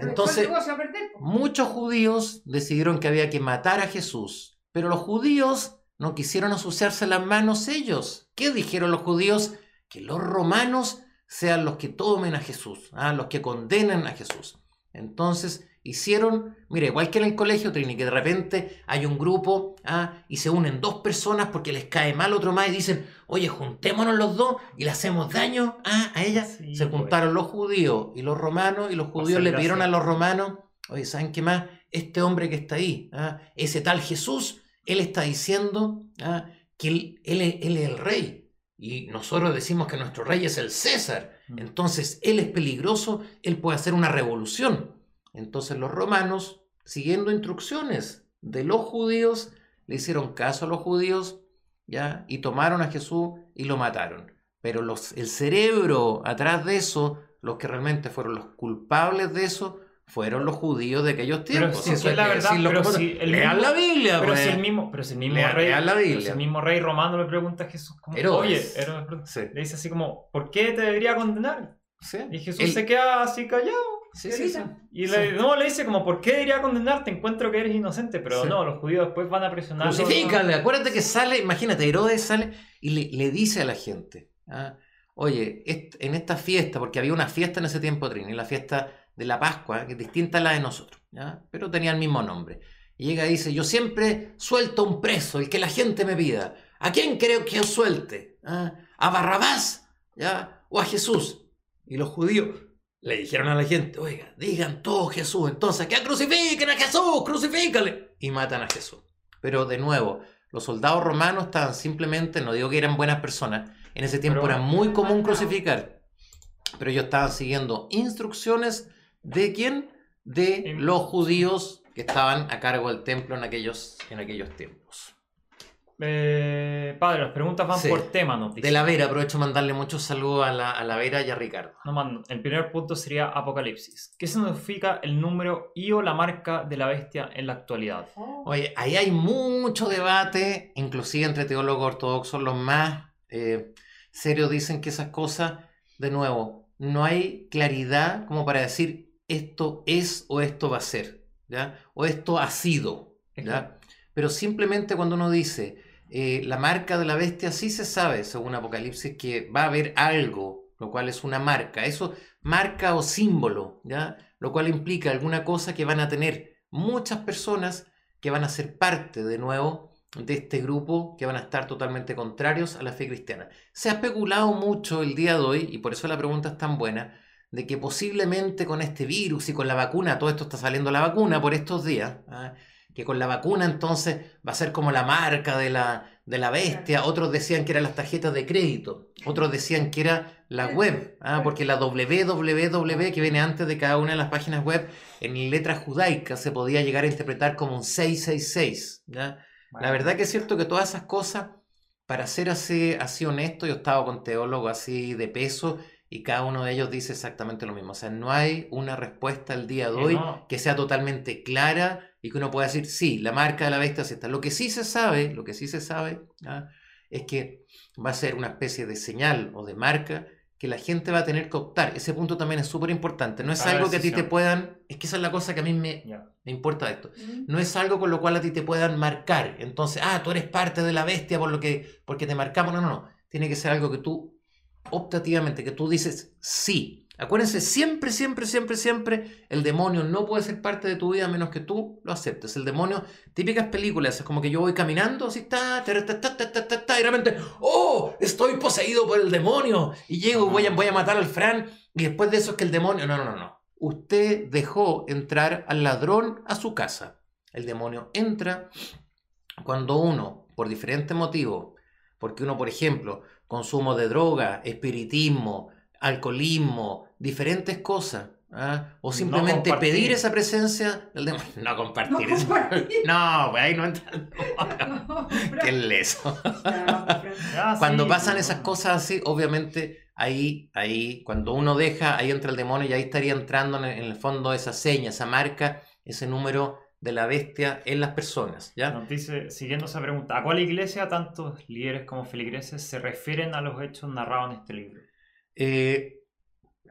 Entonces-. Muchos judíos decidieron que había que matar a Jesús, pero los judíos no quisieron ensuciarse las manos ellos. ¿Qué dijeron los judíos? Que los romanos sean los que tomen a Jesús, ¿ah? los que condenen a Jesús. Entonces hicieron, mire, igual que en el colegio Trini, que de repente hay un grupo ¿ah? y se unen dos personas porque les cae mal otro más y dicen, oye, juntémonos los dos y le hacemos daño ¿ah? a ella. Sí, se pues. juntaron los judíos y los romanos y los judíos ser le pidieron a los romanos, oye, ¿saben qué más? Este hombre que está ahí, ¿ah? ese tal Jesús, él está diciendo ¿ah? que él, él es- él es el rey. Y nosotros decimos que nuestro rey es el César. Mm. Entonces, él es peligroso, él puede hacer una revolución. Entonces los romanos, siguiendo instrucciones de los judíos, le hicieron caso a los judíos, ¿ya? Y tomaron a Jesús y lo mataron. Pero los, el cerebro atrás de eso, los que realmente fueron los culpables de eso, fueron los judíos de aquellos Pero tiempos. si Eso es la verdad, pero si el Lean mismo- la Biblia, Pero pues. si el mismo, pero si el mismo Lea- rey, lea la pero si Biblia. el mismo rey romano le pregunta a Jesús, como, Herodes. oye, Herodes, Sí, le dice así como, ¿por qué te debería condenar? sí. Y Jesús se queda así callado. Sí, sí, sí. Y le, Sí. no, le dice como, ¿por qué debería condenarte? Encuentro que eres inocente. Pero Sí. no, los judíos después van a presionarlo. Crucifícale, acuérdate que sale, imagínate, Herodes sale y le, le dice a la gente, ¿ah? oye, est- en esta fiesta, porque había una fiesta en ese tiempo, Trini, la fiesta de la Pascua, que es distinta a la de nosotros, ¿ya? pero tenía el mismo nombre. Y llega y dice, yo siempre suelto un preso, el que la gente me pida. ¿A quién creo que yo suelte? ¿Ah? ¿A Barrabás? ¿Ya? ¿O a Jesús? Y los judíos le dijeron a la gente, oiga, digan todo Jesús, entonces que crucifiquen a Jesús, crucifícale. Y matan a Jesús. Pero de nuevo, los soldados romanos estaban simplemente, no digo que eran buenas personas, en ese tiempo Pero- era muy común crucificar, pero ellos estaban siguiendo instrucciones de quién? De los judíos que estaban a cargo del templo en aquellos, en aquellos tiempos. Eh, padre, las preguntas van Sí. por tema, nos dice. De la Vera, aprovecho de mandarle muchos saludos a la, a la Vera y a Ricardo. Nos mandan. El primer punto sería Apocalipsis. ¿Qué significa el número y o la marca de la bestia en la actualidad? Oh, Oye, ahí hay mucho debate, inclusive entre teólogos ortodoxos, los más eh, serios dicen que esas cosas, de nuevo, no hay claridad como para decir esto es o esto va a ser, ¿ya? O esto ha sido, ¿ya? Pero simplemente cuando uno dice eh, la marca de la bestia, sí se sabe, según Apocalipsis, que va a haber algo, lo cual es una marca. Eso, marca o símbolo, ¿ya? Lo cual implica alguna cosa que van a tener muchas personas que van a ser parte de nuevo de este grupo que van a estar totalmente contrarios a la fe cristiana. Se ha especulado mucho el día de hoy, y por eso la pregunta es tan buena, de que posiblemente con este virus y con la vacuna, todo esto está saliendo la vacuna por estos días, ¿ah? Que con la vacuna entonces va a ser como la marca de la, de la bestia, otros decían que eran las tarjetas de crédito, otros decían que era la web, ¿ah? porque la www que viene antes de cada una de las páginas web, en letras judaicas se podía llegar a interpretar como un 666. ¿ya? La verdad que es cierto que todas esas cosas, para ser así, así honesto, yo he estado con teólogos así de peso y cada uno de ellos dice exactamente lo mismo. O sea, no hay una respuesta al día de Que hoy no. que sea totalmente clara y que uno pueda decir, sí, la marca de la bestia es esta. Lo que sí se sabe, lo que sí se sabe, ¿ah? es que va a ser una especie de señal o de marca que la gente va a tener que optar. Ese punto también es súper importante. No es algo que a ti te puedan... Es que esa es la cosa que a mí me, me importa de esto. mm, No es algo con lo cual a ti te puedan marcar. Entonces, ah, tú eres parte de la bestia por lo que, porque te marcamos. No, no, no. Tiene que ser algo que tú, optativamente, que tú dices sí. Acuérdense, siempre, siempre, siempre, siempre, el demonio no puede ser parte de tu vida a menos que tú lo aceptes. El demonio, típicas películas, es como que yo voy caminando, así está, y de repente, ¡oh! Estoy poseído por el demonio. Y llego y voy a, voy a matar al Fran, y después de eso es que el demonio. No, no, no, no. Usted dejó entrar al ladrón a su casa. El demonio entra cuando uno, por diferentes motivos, porque uno, por ejemplo, consumo de droga, espiritismo, alcoholismo, diferentes cosas, ¿ah? o simplemente pedir esa presencia del demonio. No compartir No eso. compartir. No, pues ahí no entra. no, Qué leso. Ya, Cuando sí, pasan esas cosas así, obviamente ahí, ahí, cuando uno deja, ahí entra el demonio y ahí estaría entrando en el, en el fondo esa seña, esa marca, ese número de la bestia en las personas, ¿ya? Nos dice, siguiendo esa pregunta, ¿a cuál iglesia tantos líderes como feligreses se refieren a los hechos narrados en este libro? Eh,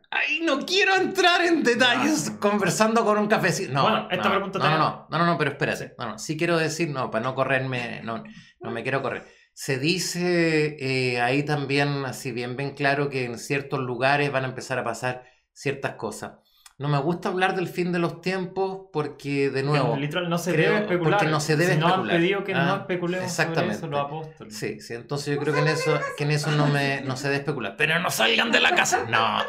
ahí no quiero entrar en detalles conversando con un cafecito. No, Bueno, esta no, pregunta no, te- no, no, no, no, no, pero espérate. No, sí quiero decir, no, para no correrme, no, no me quiero correr. Se dice eh, ahí también, así bien, bien claro, que en ciertos lugares van a empezar a pasar ciertas cosas. No me gusta hablar del fin de los tiempos porque, de nuevo, Que literal no se creo- debe especular. porque no se debe si nos han especular. pedido que Ah, no especulemos sobre exactamente. eso los apóstoles. Sí, sí, entonces yo creo que en eso, que en eso no, me, no se debe especular. Pero no salgan de la casa. No,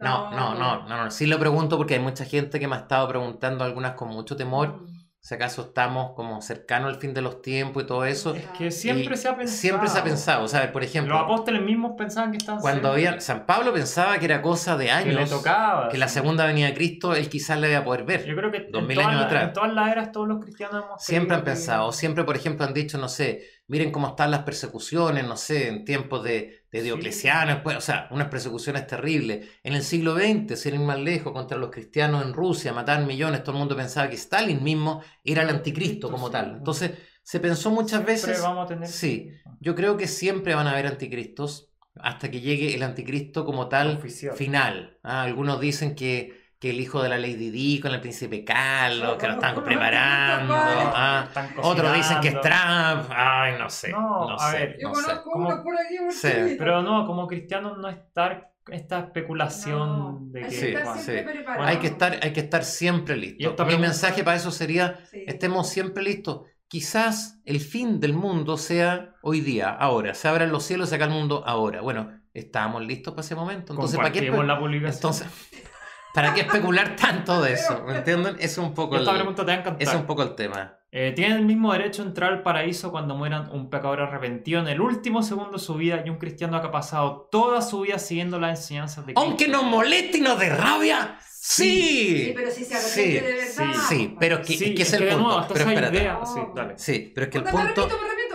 no, no, no, no, no. Sí lo pregunto porque hay mucha gente que me ha estado preguntando, algunas con mucho temor, si acaso estamos como cercanos al fin de los tiempos y todo eso. Es que siempre se ha pensado. Siempre se ha pensado, o sea, por Los ejemplo, apóstoles mismos pensaban que estaban cuando cerca, había, San Pablo pensaba que era cosa de que le años, tocaba. que la segunda venida de Cristo él quizás le iba a poder Yo ver. creo que Dos en mil todas, años las- atrás. en todas las eras todos los cristianos hemos Siempre han creído que- pensado, siempre, por ejemplo, han dicho, no sé, miren cómo están las persecuciones, no sé, en tiempos de, de Sí. Diocleciano, después, o sea, unas persecuciones terribles. En el siglo XX, sin ir más lejos, contra los cristianos en Rusia, mataban millones, todo el mundo pensaba que Stalin mismo era el anticristo como Sí. tal. Entonces, se pensó muchas Siempre veces, vamos a tener sí. yo creo que siempre van a haber anticristos hasta que llegue el anticristo como tal Oficial. final. Ah, algunos dicen que, que el hijo de la Lady Di con el príncipe Carlos, que lo están preparando. ah, Están otros dicen que es. Trump. Ay, no sé. No, No, a sé. ver, Yo no conozco uno por aquí, por Sí. Pero no, como cristianos no estar esta especulación No, de que... que bueno, sí. Hay que estar, hay que estar siempre listo. Mi mensaje para eso sería, Sí. estemos siempre listos. Quizás el fin del mundo sea hoy día, ahora. Se abran los cielos y se acá el mundo ahora. Bueno, estábamos listos para ese momento. Entonces, ¿para qué, la publicación. entonces, ¿para qué especular tanto de eso? ¿Me entienden? Es un poco esta el, pregunta te va a ese encantar. es un poco el tema. Eh, ¿Tienen el mismo derecho a entrar al paraíso cuando mueran un pecador arrepentido en el último segundo de su vida y un cristiano que ha pasado toda su vida siguiendo las enseñanzas de Cristo? Aunque nos moleste y nos dé rabia, sí. Sí, pero si se Sí, arrepiente de verdad. sí, Sí, pero que, Sí, que es que el punto. nuevo, pero espérate. idea... Sí, dale. Sí, pero es que el punto...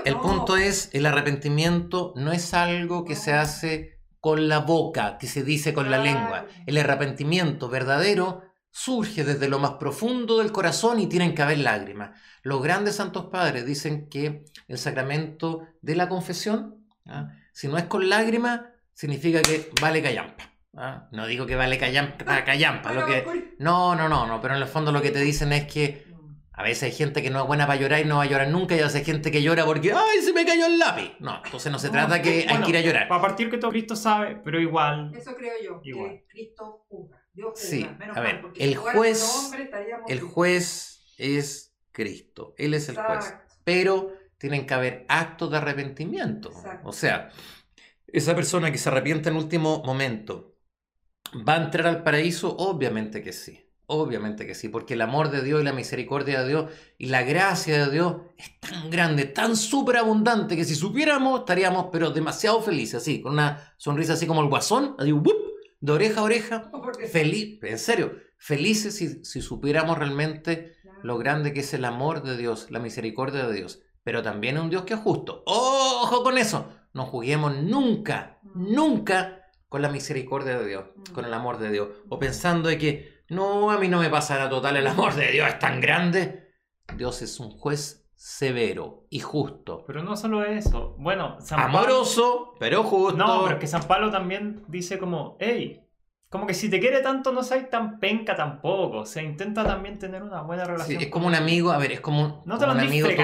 el punto es, el arrepentimiento no es algo que se hace con la boca, que se dice con la lengua. El arrepentimiento verdadero surge desde lo más profundo del corazón y tienen que haber lágrimas. Los grandes santos padres dicen que el sacramento de la confesión, ¿ah? si no es con lágrimas, significa que vale callampa. ¿ah? No digo que vale callampa, callampa. Lo que... ¿por- No, no, no, no, pero en el fondo lo que te dicen es que a veces hay gente que no es buena para llorar y no va a llorar nunca, y a veces hay gente que llora porque ¡ay, se me cayó el lápiz! No, entonces no se trata que hay bueno, que ir a llorar. Para partir que todo Cristo sabe, pero igual. Eso creo yo, Igual. que Cristo juzga. Dios juzga. Sí, menos a mal, ver, porque el juez- estaríamos El juez es Cristo, Él es el juez. Pero tienen que haber actos de arrepentimiento. Exacto. O sea, esa persona que se arrepiente en último momento, ¿va a entrar al paraíso? Obviamente que sí. Obviamente que sí, porque el amor de Dios y la misericordia de Dios y la gracia de Dios es tan grande, tan súper abundante, que si supiéramos estaríamos pero demasiado felices, así, con una sonrisa así como el guasón, así, ¡wup! de oreja a oreja, feliz, en serio, felices si, si supiéramos realmente lo grande que es el amor de Dios, la misericordia de Dios, pero también un Dios que es justo. ¡Ojo con eso! No juguemos nunca, nunca con la misericordia de Dios, con el amor de Dios, o pensando de que no, a mí no me pasará total, el amor de Dios es tan grande. Dios es un juez severo y justo, Pero no solo eso. Bueno, San Pablo- amoroso, pero justo. No, pero es que San Pablo también dice como, hey, como que si te quiere tanto no seas tan penca tampoco. O sea, intenta también tener una buena Sí, relación. es con como un amigo, a ver, es como, un- No te como lo un amigo tuyo.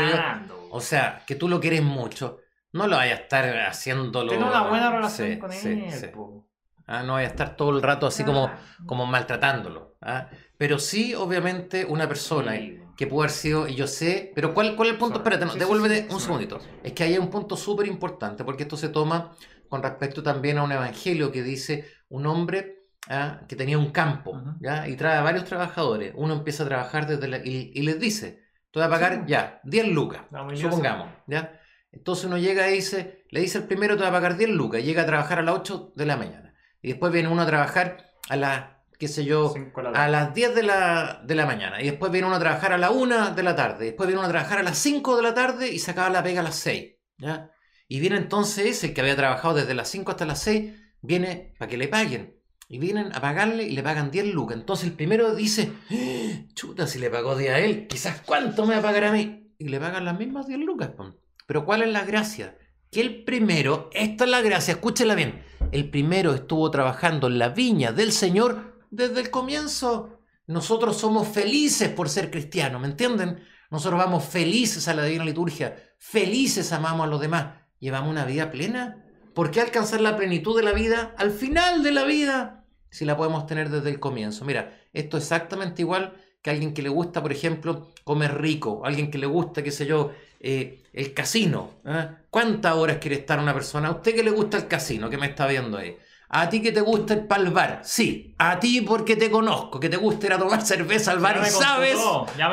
O sea, que tú lo quieres mucho. No lo vayas a estar haciéndolo. Ten una buena relación Sí, con sí, él. sí. po. Ah, no vayas a estar todo el rato así como, como maltratándolo. ¿ah? Pero sí, obviamente, una persona Sí. que pudo haber sido, y yo sé, pero ¿cuál, cuál es el punto? Sorry. Espérate, no, Sí, devuélvete sí, un segundito. Es que hay un punto súper importante, porque esto se toma con respecto también a un evangelio que dice un hombre ah, que tenía un campo. ¿ya? y trae a varios trabajadores. Uno empieza a trabajar desde la- y, y les dice, te voy a pagar ya 10 lucas, humildad supongamos. ¿ya? Entonces uno llega y dice, le dice el primero, te voy a pagar 10 lucas, y llega a trabajar a las 8 de la mañana. Y después viene uno a trabajar a las, qué sé yo, la a las 10 de la, de la mañana. Y después viene uno a trabajar a la 1 de la tarde. Después viene uno a trabajar a las 5 de la tarde y se acaba la pega a las 6. ¿ya? Y viene entonces ese que había trabajado desde las 5 hasta las 6, viene para que le paguen. Y vienen a pagarle y le pagan 10 lucas. Entonces el primero dice, "Ah, chuta, si le pagó 10 a él, quizás cuánto me va a pagar a mí. Y le pagan las mismas 10 lucas. Pero ¿cuál es la gracia? Que el primero, esta es la gracia, escúchela bien, el primero estuvo trabajando en la viña del Señor desde el comienzo. Nosotros somos felices por ser cristianos, ¿me entienden? Nosotros vamos felices a la divina liturgia, felices amamos a los demás. ¿Llevamos una vida plena? ¿Por qué alcanzar la plenitud de la vida al final de la vida si la podemos tener desde el comienzo? Mira, esto es exactamente igual que alguien que le gusta, por ejemplo, comer rico, alguien que le gusta, qué sé yo, eh, el casino. ¿ah? ¿Cuántas horas quiere estar una persona? ¿A usted que le gusta el casino, que me está viendo ahí? ¿A ti que te gusta el palvar? Sí, a ti porque te conozco, que te gusta ir a tomar cerveza al bar y sabes,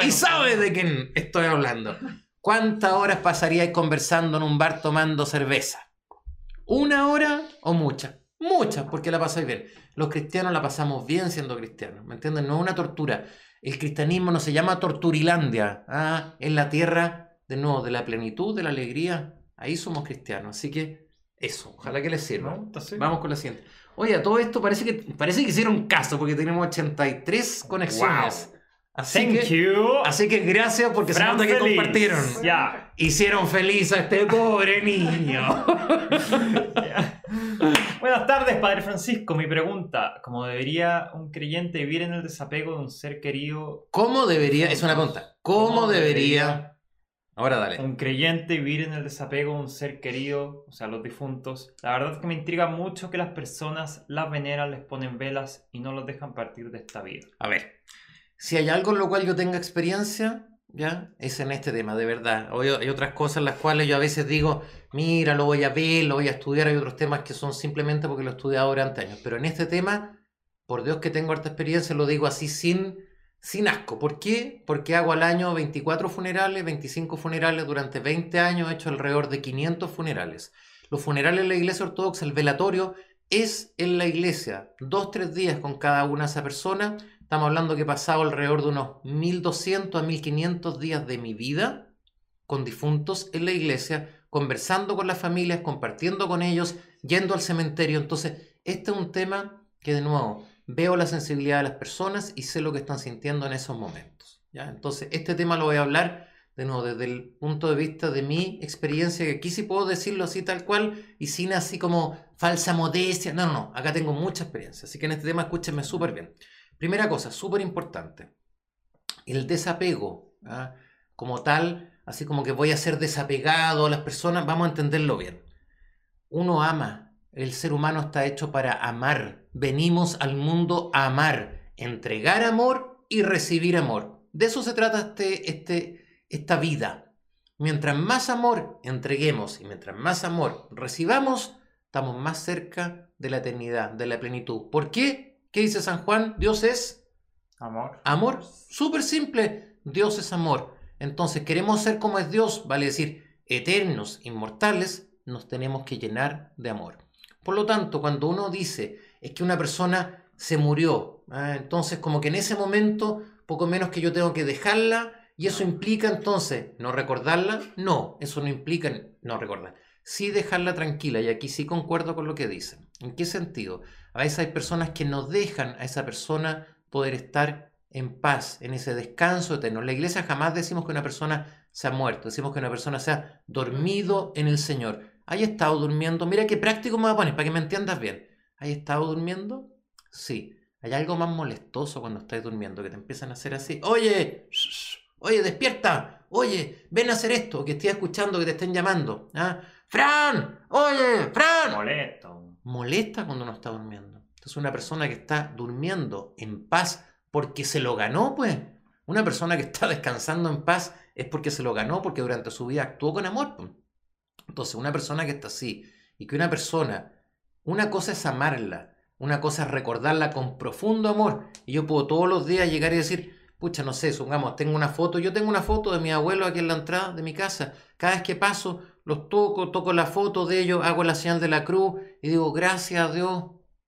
y sabes de quién estoy hablando. ¿Cuántas horas pasaríais conversando en un bar tomando cerveza? ¿Una hora o muchas? Muchas, porque la pasáis bien. Los cristianos la pasamos bien siendo cristianos, ¿me entienden? No es una tortura. El cristianismo no se llama torturilandia. Ah, es la tierra, de nuevo, de la plenitud, de la alegría. Ahí somos cristianos. Así que eso, ojalá que les sirva. Vamos con la siguiente. Oye, a todo esto parece que, parece que hicieron caso porque tenemos 83 conexiones. Así Thank que, you. así que gracias porque se nota que compartieron. Ya. Hicieron feliz a este pobre niño. Ya. Buenas tardes, Padre Francisco. Mi pregunta, ¿cómo debería un creyente vivir en el desapego de un ser querido? ¿Cómo debería? Es una pregunta. ¿Cómo, ¿Cómo debería? Ahora dale. Un creyente vivir en el desapego de un ser querido, o sea, los difuntos. La verdad es que me intriga mucho que las personas las veneran, les ponen velas y no los dejan partir de esta vida. A ver, si hay algo en lo cual yo tenga experiencia, ya, es en este tema, de verdad. Hay, hay otras cosas en las cuales yo a veces digo, mira, lo voy a ver, lo voy a estudiar. Hay otros temas que son simplemente porque lo he estudiado durante años. Pero en este tema, por Dios que tengo harta experiencia, lo digo así sin, sin asco. ¿Por qué? Porque hago al año 24 funerales, 25 funerales. Durante 20 años he hecho alrededor de 500 funerales. Los funerales en la iglesia ortodoxa, el velatorio, es en la iglesia, dos, tres días con cada una de esas personas. Estamos hablando que he pasado alrededor de unos 1200 a 1500 días de mi vida con difuntos en la iglesia, conversando con las familias, compartiendo con ellos, yendo al cementerio. Entonces, este es un tema que de nuevo veo la sensibilidad de las personas y sé lo que están sintiendo en esos momentos. ¿ya? Entonces, este tema lo voy a hablar de nuevo desde el punto de vista de mi experiencia, que aquí sí puedo decirlo así tal cual y sin así como falsa modestia. No, no, no, acá tengo mucha experiencia, así que en este tema escúchenme súper bien. Primera cosa, súper importante, el desapego, ¿ah? como tal, así como que voy a ser desapegado a las personas, vamos a entenderlo bien. Uno ama, el ser humano está hecho para amar, venimos al mundo a amar, entregar amor y recibir amor. De eso se trata este, este, esta vida. Mientras más amor entreguemos y mientras más amor recibamos, estamos más cerca de la eternidad, de la plenitud. ¿Por qué? ¿Qué dice San Juan? Dios es Amor. amor. Súper simple. Dios es amor. Entonces, queremos ser como es Dios, vale decir, eternos, inmortales, nos tenemos que llenar de amor. Por lo tanto, cuando uno dice es que una persona se murió, ah, entonces como que en ese momento, poco menos que yo tengo que dejarla, y eso implica entonces no recordarla, no, eso no implica no recordar, sí dejarla tranquila, y aquí sí concuerdo con lo que dicen. ¿En qué sentido? A veces hay personas que no dejan a esa persona poder estar en paz, en ese descanso eterno. En la iglesia jamás decimos que una persona se ha muerto, decimos que una persona se ha dormido en el Señor. ¿Hay estado durmiendo? Mira qué práctico me voy a poner para que me entiendas bien. ¿Hay estado durmiendo? Sí. Hay algo más molestoso cuando estás durmiendo, que te empiezan a hacer así. Oye, oye, despierta. Oye, ven a hacer esto, que estoy escuchando que te estén llamando. ¿Ah? Fran, oye, Fran. Molesto. Molesta cuando no está durmiendo. Entonces una persona que está durmiendo en paz porque se lo ganó, pues. Una persona que está descansando en paz es porque se lo ganó, porque durante su vida actuó con amor. Pues. Entonces, una persona que está así y que una persona, una cosa es amarla, una cosa es recordarla con profundo amor. Y yo puedo todos los días llegar y decir, pucha, no sé, supongamos, tengo una foto, yo tengo una foto de mi abuelo aquí en la entrada de mi casa. Cada vez que paso, los toco, toco la foto de ellos, hago la señal de la cruz y digo, gracias a Dios,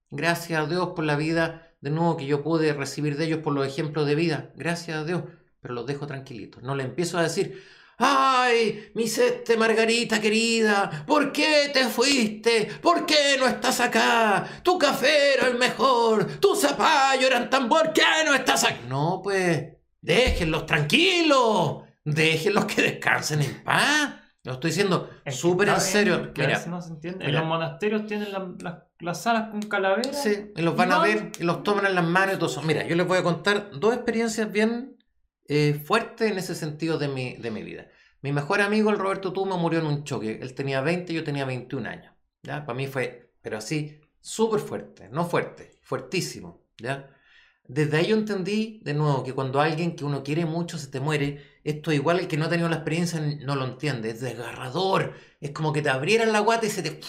gracias a Dios por la vida de nuevo que yo pude recibir de ellos, por los ejemplos de vida. Gracias a Dios, pero los dejo tranquilitos. No le empiezo a decir, ¡Ay, mi seste Margarita querida! ¿Por qué te fuiste? ¿Por qué no estás acá? Tu café era el mejor, tu zapallo eran tan ¿por qué no estás acá? No, pues, déjenlos tranquilos, déjenlos que descansen en paz. Lo estoy diciendo súper en serio. Mira, no se entiende. En los monasterios tienen la- la- las salas con calaveras. Sí, y los van a ver, y los toman en las manos y todo eso. Mira, yo les voy a contar dos experiencias bien eh, fuertes en ese sentido de mi, de mi vida. Mi mejor amigo, el Roberto Tuma, murió en un choque. Él tenía 20, yo tenía 21 años. ¿ya? Para mí fue, pero así, súper fuerte. No fuerte, fuertísimo. ¿ya? Desde ahí yo entendí, de nuevo, que cuando alguien que uno quiere mucho se te muere, esto igual el que no ha tenido la experiencia no lo entiende. Es desgarrador. Es como que te abrieran la guata y se te,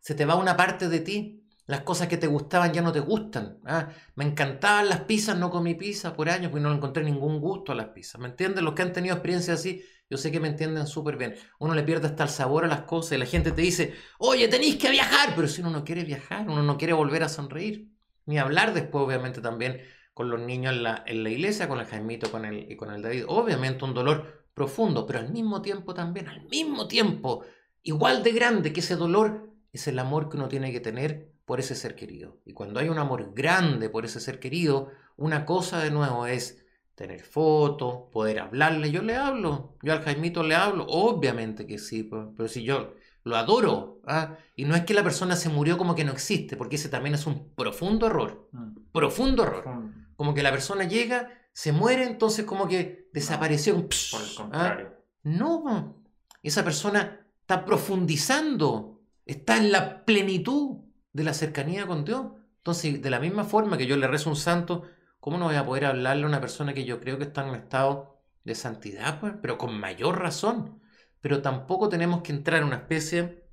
se te va una parte de ti. Las cosas que te gustaban ya no te gustan. ¿ah? Me encantaban las pizzas, no comí pizza por años porque no encontré ningún gusto a las pizzas. ¿Me entienden? Los que han tenido experiencias así, yo sé que me entienden súper bien. Uno le pierde hasta el sabor a las cosas y la gente te dice, oye, tenéis que viajar. Pero si uno no quiere viajar, uno no quiere volver a sonreír. Ni hablar después, obviamente, también con los niños en la, en la iglesia, con el Jaimito con el, y con el David. Obviamente un dolor profundo, pero al mismo tiempo también, al mismo tiempo, igual de grande que ese dolor, es el amor que uno tiene que tener por ese ser querido. Y cuando hay un amor grande por ese ser querido, una cosa de nuevo es tener fotos, poder hablarle. Yo le hablo, yo al Jaimito le hablo, obviamente que sí, pero si yo lo adoro, ¿ah? y no es que la persona se murió como que no existe, porque ese también es un profundo error, Mm. profundo error. Por Como que la persona llega, se muere, entonces como que desapareció. un el ¿ah? contrario. No, esa persona está profundizando, está en la plenitud de la cercanía con Dios. Entonces, de la misma forma que yo le rezo a un santo, ¿cómo no voy a poder hablarle a una persona que yo creo que está en un estado de santidad? Pues? Pero con mayor razón. Pero tampoco tenemos que entrar en una especie,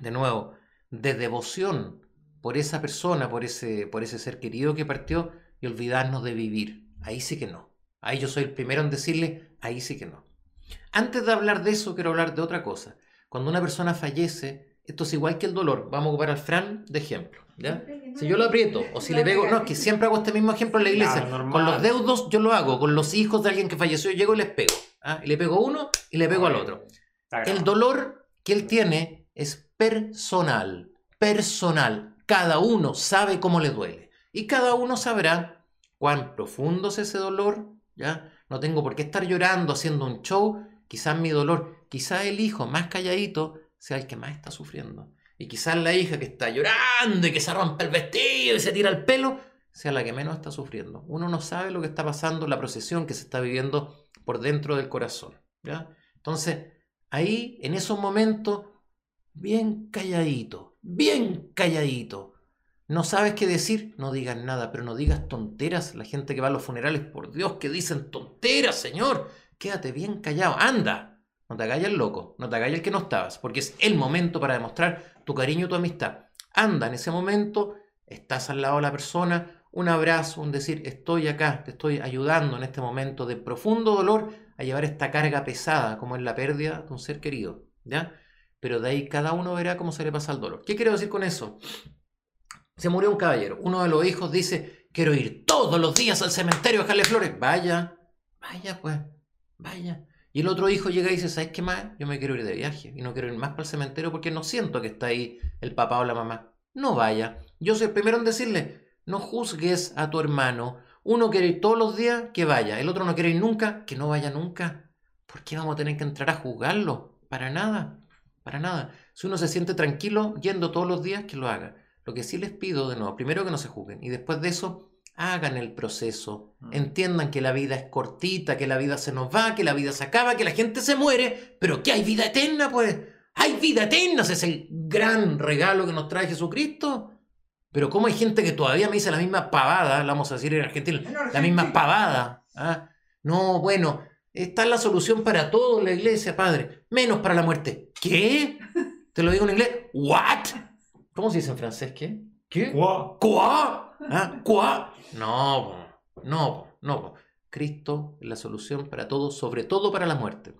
de nuevo, de devoción por esa persona, por ese, por ese ser querido que partió y olvidarnos de vivir. Ahí sí que no. Ahí yo soy el primero en decirle, ahí sí que no. Antes de hablar de eso, quiero hablar de otra cosa. Cuando una persona fallece, esto es igual que el dolor. Vamos a ocupar al Fran de ejemplo. ¿ya? Si yo lo aprieto o si le pego, no, es que siempre hago este mismo ejemplo en la iglesia. Claro, con los deudos yo lo hago, con los hijos de alguien que falleció yo llego y les pego. ¿ah? Y le pego a uno y le pego al otro. El dolor que él tiene es personal, personal. Cada uno sabe cómo le duele. Y cada uno sabrá cuán profundo es ese dolor, ¿ya? No tengo por qué estar llorando haciendo un show. Quizás mi dolor, quizás el hijo más calladito sea el que más está sufriendo. Y quizás la hija que está llorando y que se rompe el vestido y se tira el pelo, sea la que menos está sufriendo. Uno no sabe lo que está pasando la procesión que se está viviendo por dentro del corazón, ¿ya? Entonces, ahí, en esos momentos, bien calladito, bien calladito. No sabes qué decir, no digas nada, pero no digas tonteras. La gente que va a los funerales, por Dios, que dicen tonteras, Señor. Quédate bien callado, anda. No te hagas el loco, no te hagas el que no estabas, porque es el momento para demostrar tu cariño y tu amistad. Anda en ese momento, estás al lado de la persona, un abrazo, un decir, estoy acá, te estoy ayudando en este momento de profundo dolor a llevar esta carga pesada, como es la pérdida de un ser querido, ¿ya? Pero de ahí cada uno verá cómo se le pasa el dolor. ¿Qué quiero decir con eso? Se murió un caballero. Uno de los hijos dice, quiero ir todos los días al cementerio a dejarle flores. Vaya, vaya pues, vaya. Y el otro hijo llega y dice, ¿sabes qué más? Yo me quiero ir de viaje y no quiero ir más para el cementerio porque no siento que está ahí el papá o la mamá. No vaya. Yo soy el primero en decirle, no juzgues a tu hermano. Uno quiere ir todos los días, que vaya. El otro no quiere ir nunca, que no vaya nunca. ¿Por qué vamos a tener que entrar a juzgarlo? Para nada, para nada. Si uno se siente tranquilo yendo todos los días, que lo haga. Lo que sí les pido de nuevo, primero que no se juzguen y después de eso, hagan el proceso. Mm. Entiendan que la vida es cortita, que la vida se nos va, que la vida se acaba, que la gente se muere, pero que hay vida eterna, pues. Hay vida eterna, ese es el gran regalo que nos trae Jesucristo. Pero cómo hay gente que todavía me dice la misma pavada, la vamos a decir en Argentina, la misma pavada. ¿ah? No, bueno, está la solución para todo la iglesia, padre, menos para la muerte. ¿Qué? Te lo digo en inglés. ¿What? ¿Cómo se dice en francés? ¿Qué? ¿Qué? ¿Cuá? ¿Ah? ¿Cuá? No, no, no. Cristo es la solución para todo, sobre todo para la muerte.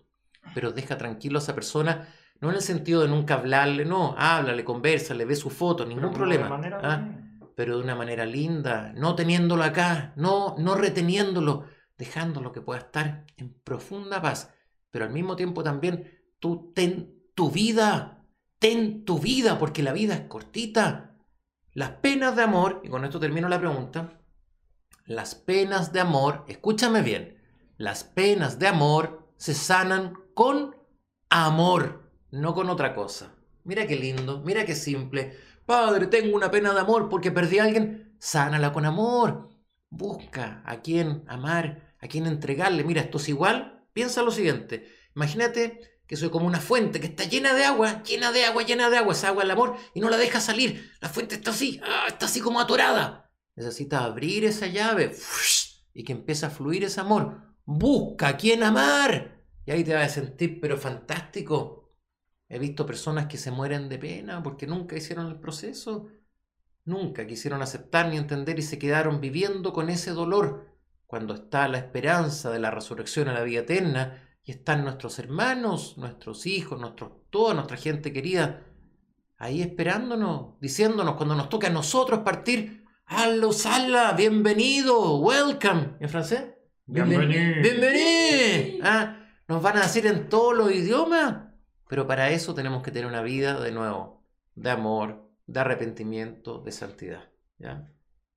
Pero deja tranquilo a esa persona, no en el sentido de nunca hablarle, no, háblale, conversale, ve su foto, ningún Pero problema. de manera ¿ah? pero de una manera linda, no teniéndolo acá, no, no reteniéndolo, dejándolo que pueda estar en profunda paz, pero al mismo tiempo también tú ten tu vida, ten tu vida, porque la vida es cortita. Las penas de amor, y con esto termino la pregunta, las penas de amor, escúchame bien, las penas de amor se sanan con amor, no con otra cosa. Mira qué lindo, mira qué simple. Padre, tengo una pena de amor porque perdí a alguien. Sánala con amor. Busca a quién amar, a quién entregarle. Mira, esto es igual. Piensa lo siguiente. Imagínate que soy como una fuente que está llena de agua, llena de agua, llena de agua. Esa agua el amor y no la deja salir. La fuente está así, ah, está así como atorada. Necesitas abrir esa llave y que empiece a fluir ese amor. Busca a quién amar. Y ahí te vas a sentir, pero fantástico. He visto personas que se mueren de pena porque nunca hicieron el proceso. Nunca quisieron aceptar ni entender y se quedaron viviendo con ese dolor. Cuando está la esperanza de la resurrección a la vida eterna y están nuestros hermanos, nuestros hijos, nuestros, toda nuestra gente querida ahí esperándonos, diciéndonos cuando nos toca a nosotros partir, ¡Allo, sala! ¡Bienvenido! ¡Welcome! ¿En francés? Bienvenido. ¡Bienvenido! Ah, nos van a decir en todos los idiomas. Pero para eso tenemos que tener una vida de nuevo, de amor, de arrepentimiento, de santidad. ¿ya?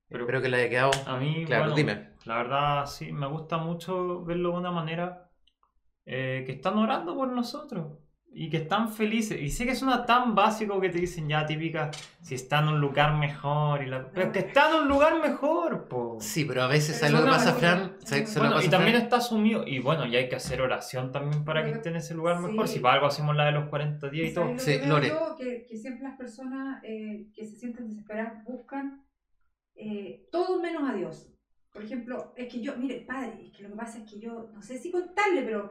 Pero- Espero que le haya quedado. A mí, Claro, bueno, dime. la verdad, sí, me gusta mucho verlo de una manera eh, que están orando por nosotros y que están felices. Y sé que suena tan básico que te dicen ya típica, si está en un lugar mejor. Y la... Pero es que está en un lugar mejor, po. Sí, pero a veces, Pero ¿sabes lo que pasa, Fran? no, ¿Sabes- no. sabes lo Bueno, y también Fran? está asumido. Y bueno, y hay que hacer oración también para que esté en ese lugar mejor. sí. Si para algo hacemos la de los 40 días y todo. ¿Sabes lo Sí, Lore. yo? Que, que siempre las personas eh, que se sienten desesperadas buscan eh, todo menos a Dios. Por ejemplo, es que yo, mire, padre, es que lo que pasa es que yo, no sé si contarle, pero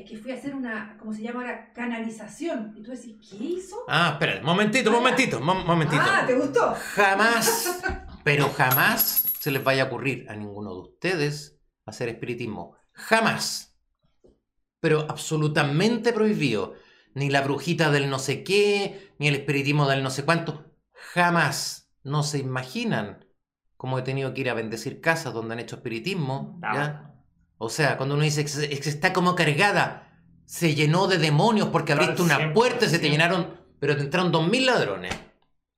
es que fui a hacer una, ¿cómo se llama ahora? Canalización. Y tú decís, ¿qué hizo? Ah, espera, momentito, momentito, mo- momentito. Ah, ¿te gustó? Jamás, pero jamás se les vaya a ocurrir a ninguno de ustedes hacer espiritismo. Jamás. Pero absolutamente prohibido. Ni la brujita del no sé qué, ni el espiritismo del no sé cuánto. Jamás. No se imaginan cómo he tenido que ir a bendecir casas donde han hecho espiritismo. ¿ya? O sea, cuando uno dice que está como cargada, se llenó de demonios porque Claro, abriste una siempre, puerta y se te llenaron, pero te entraron dos mil ladrones.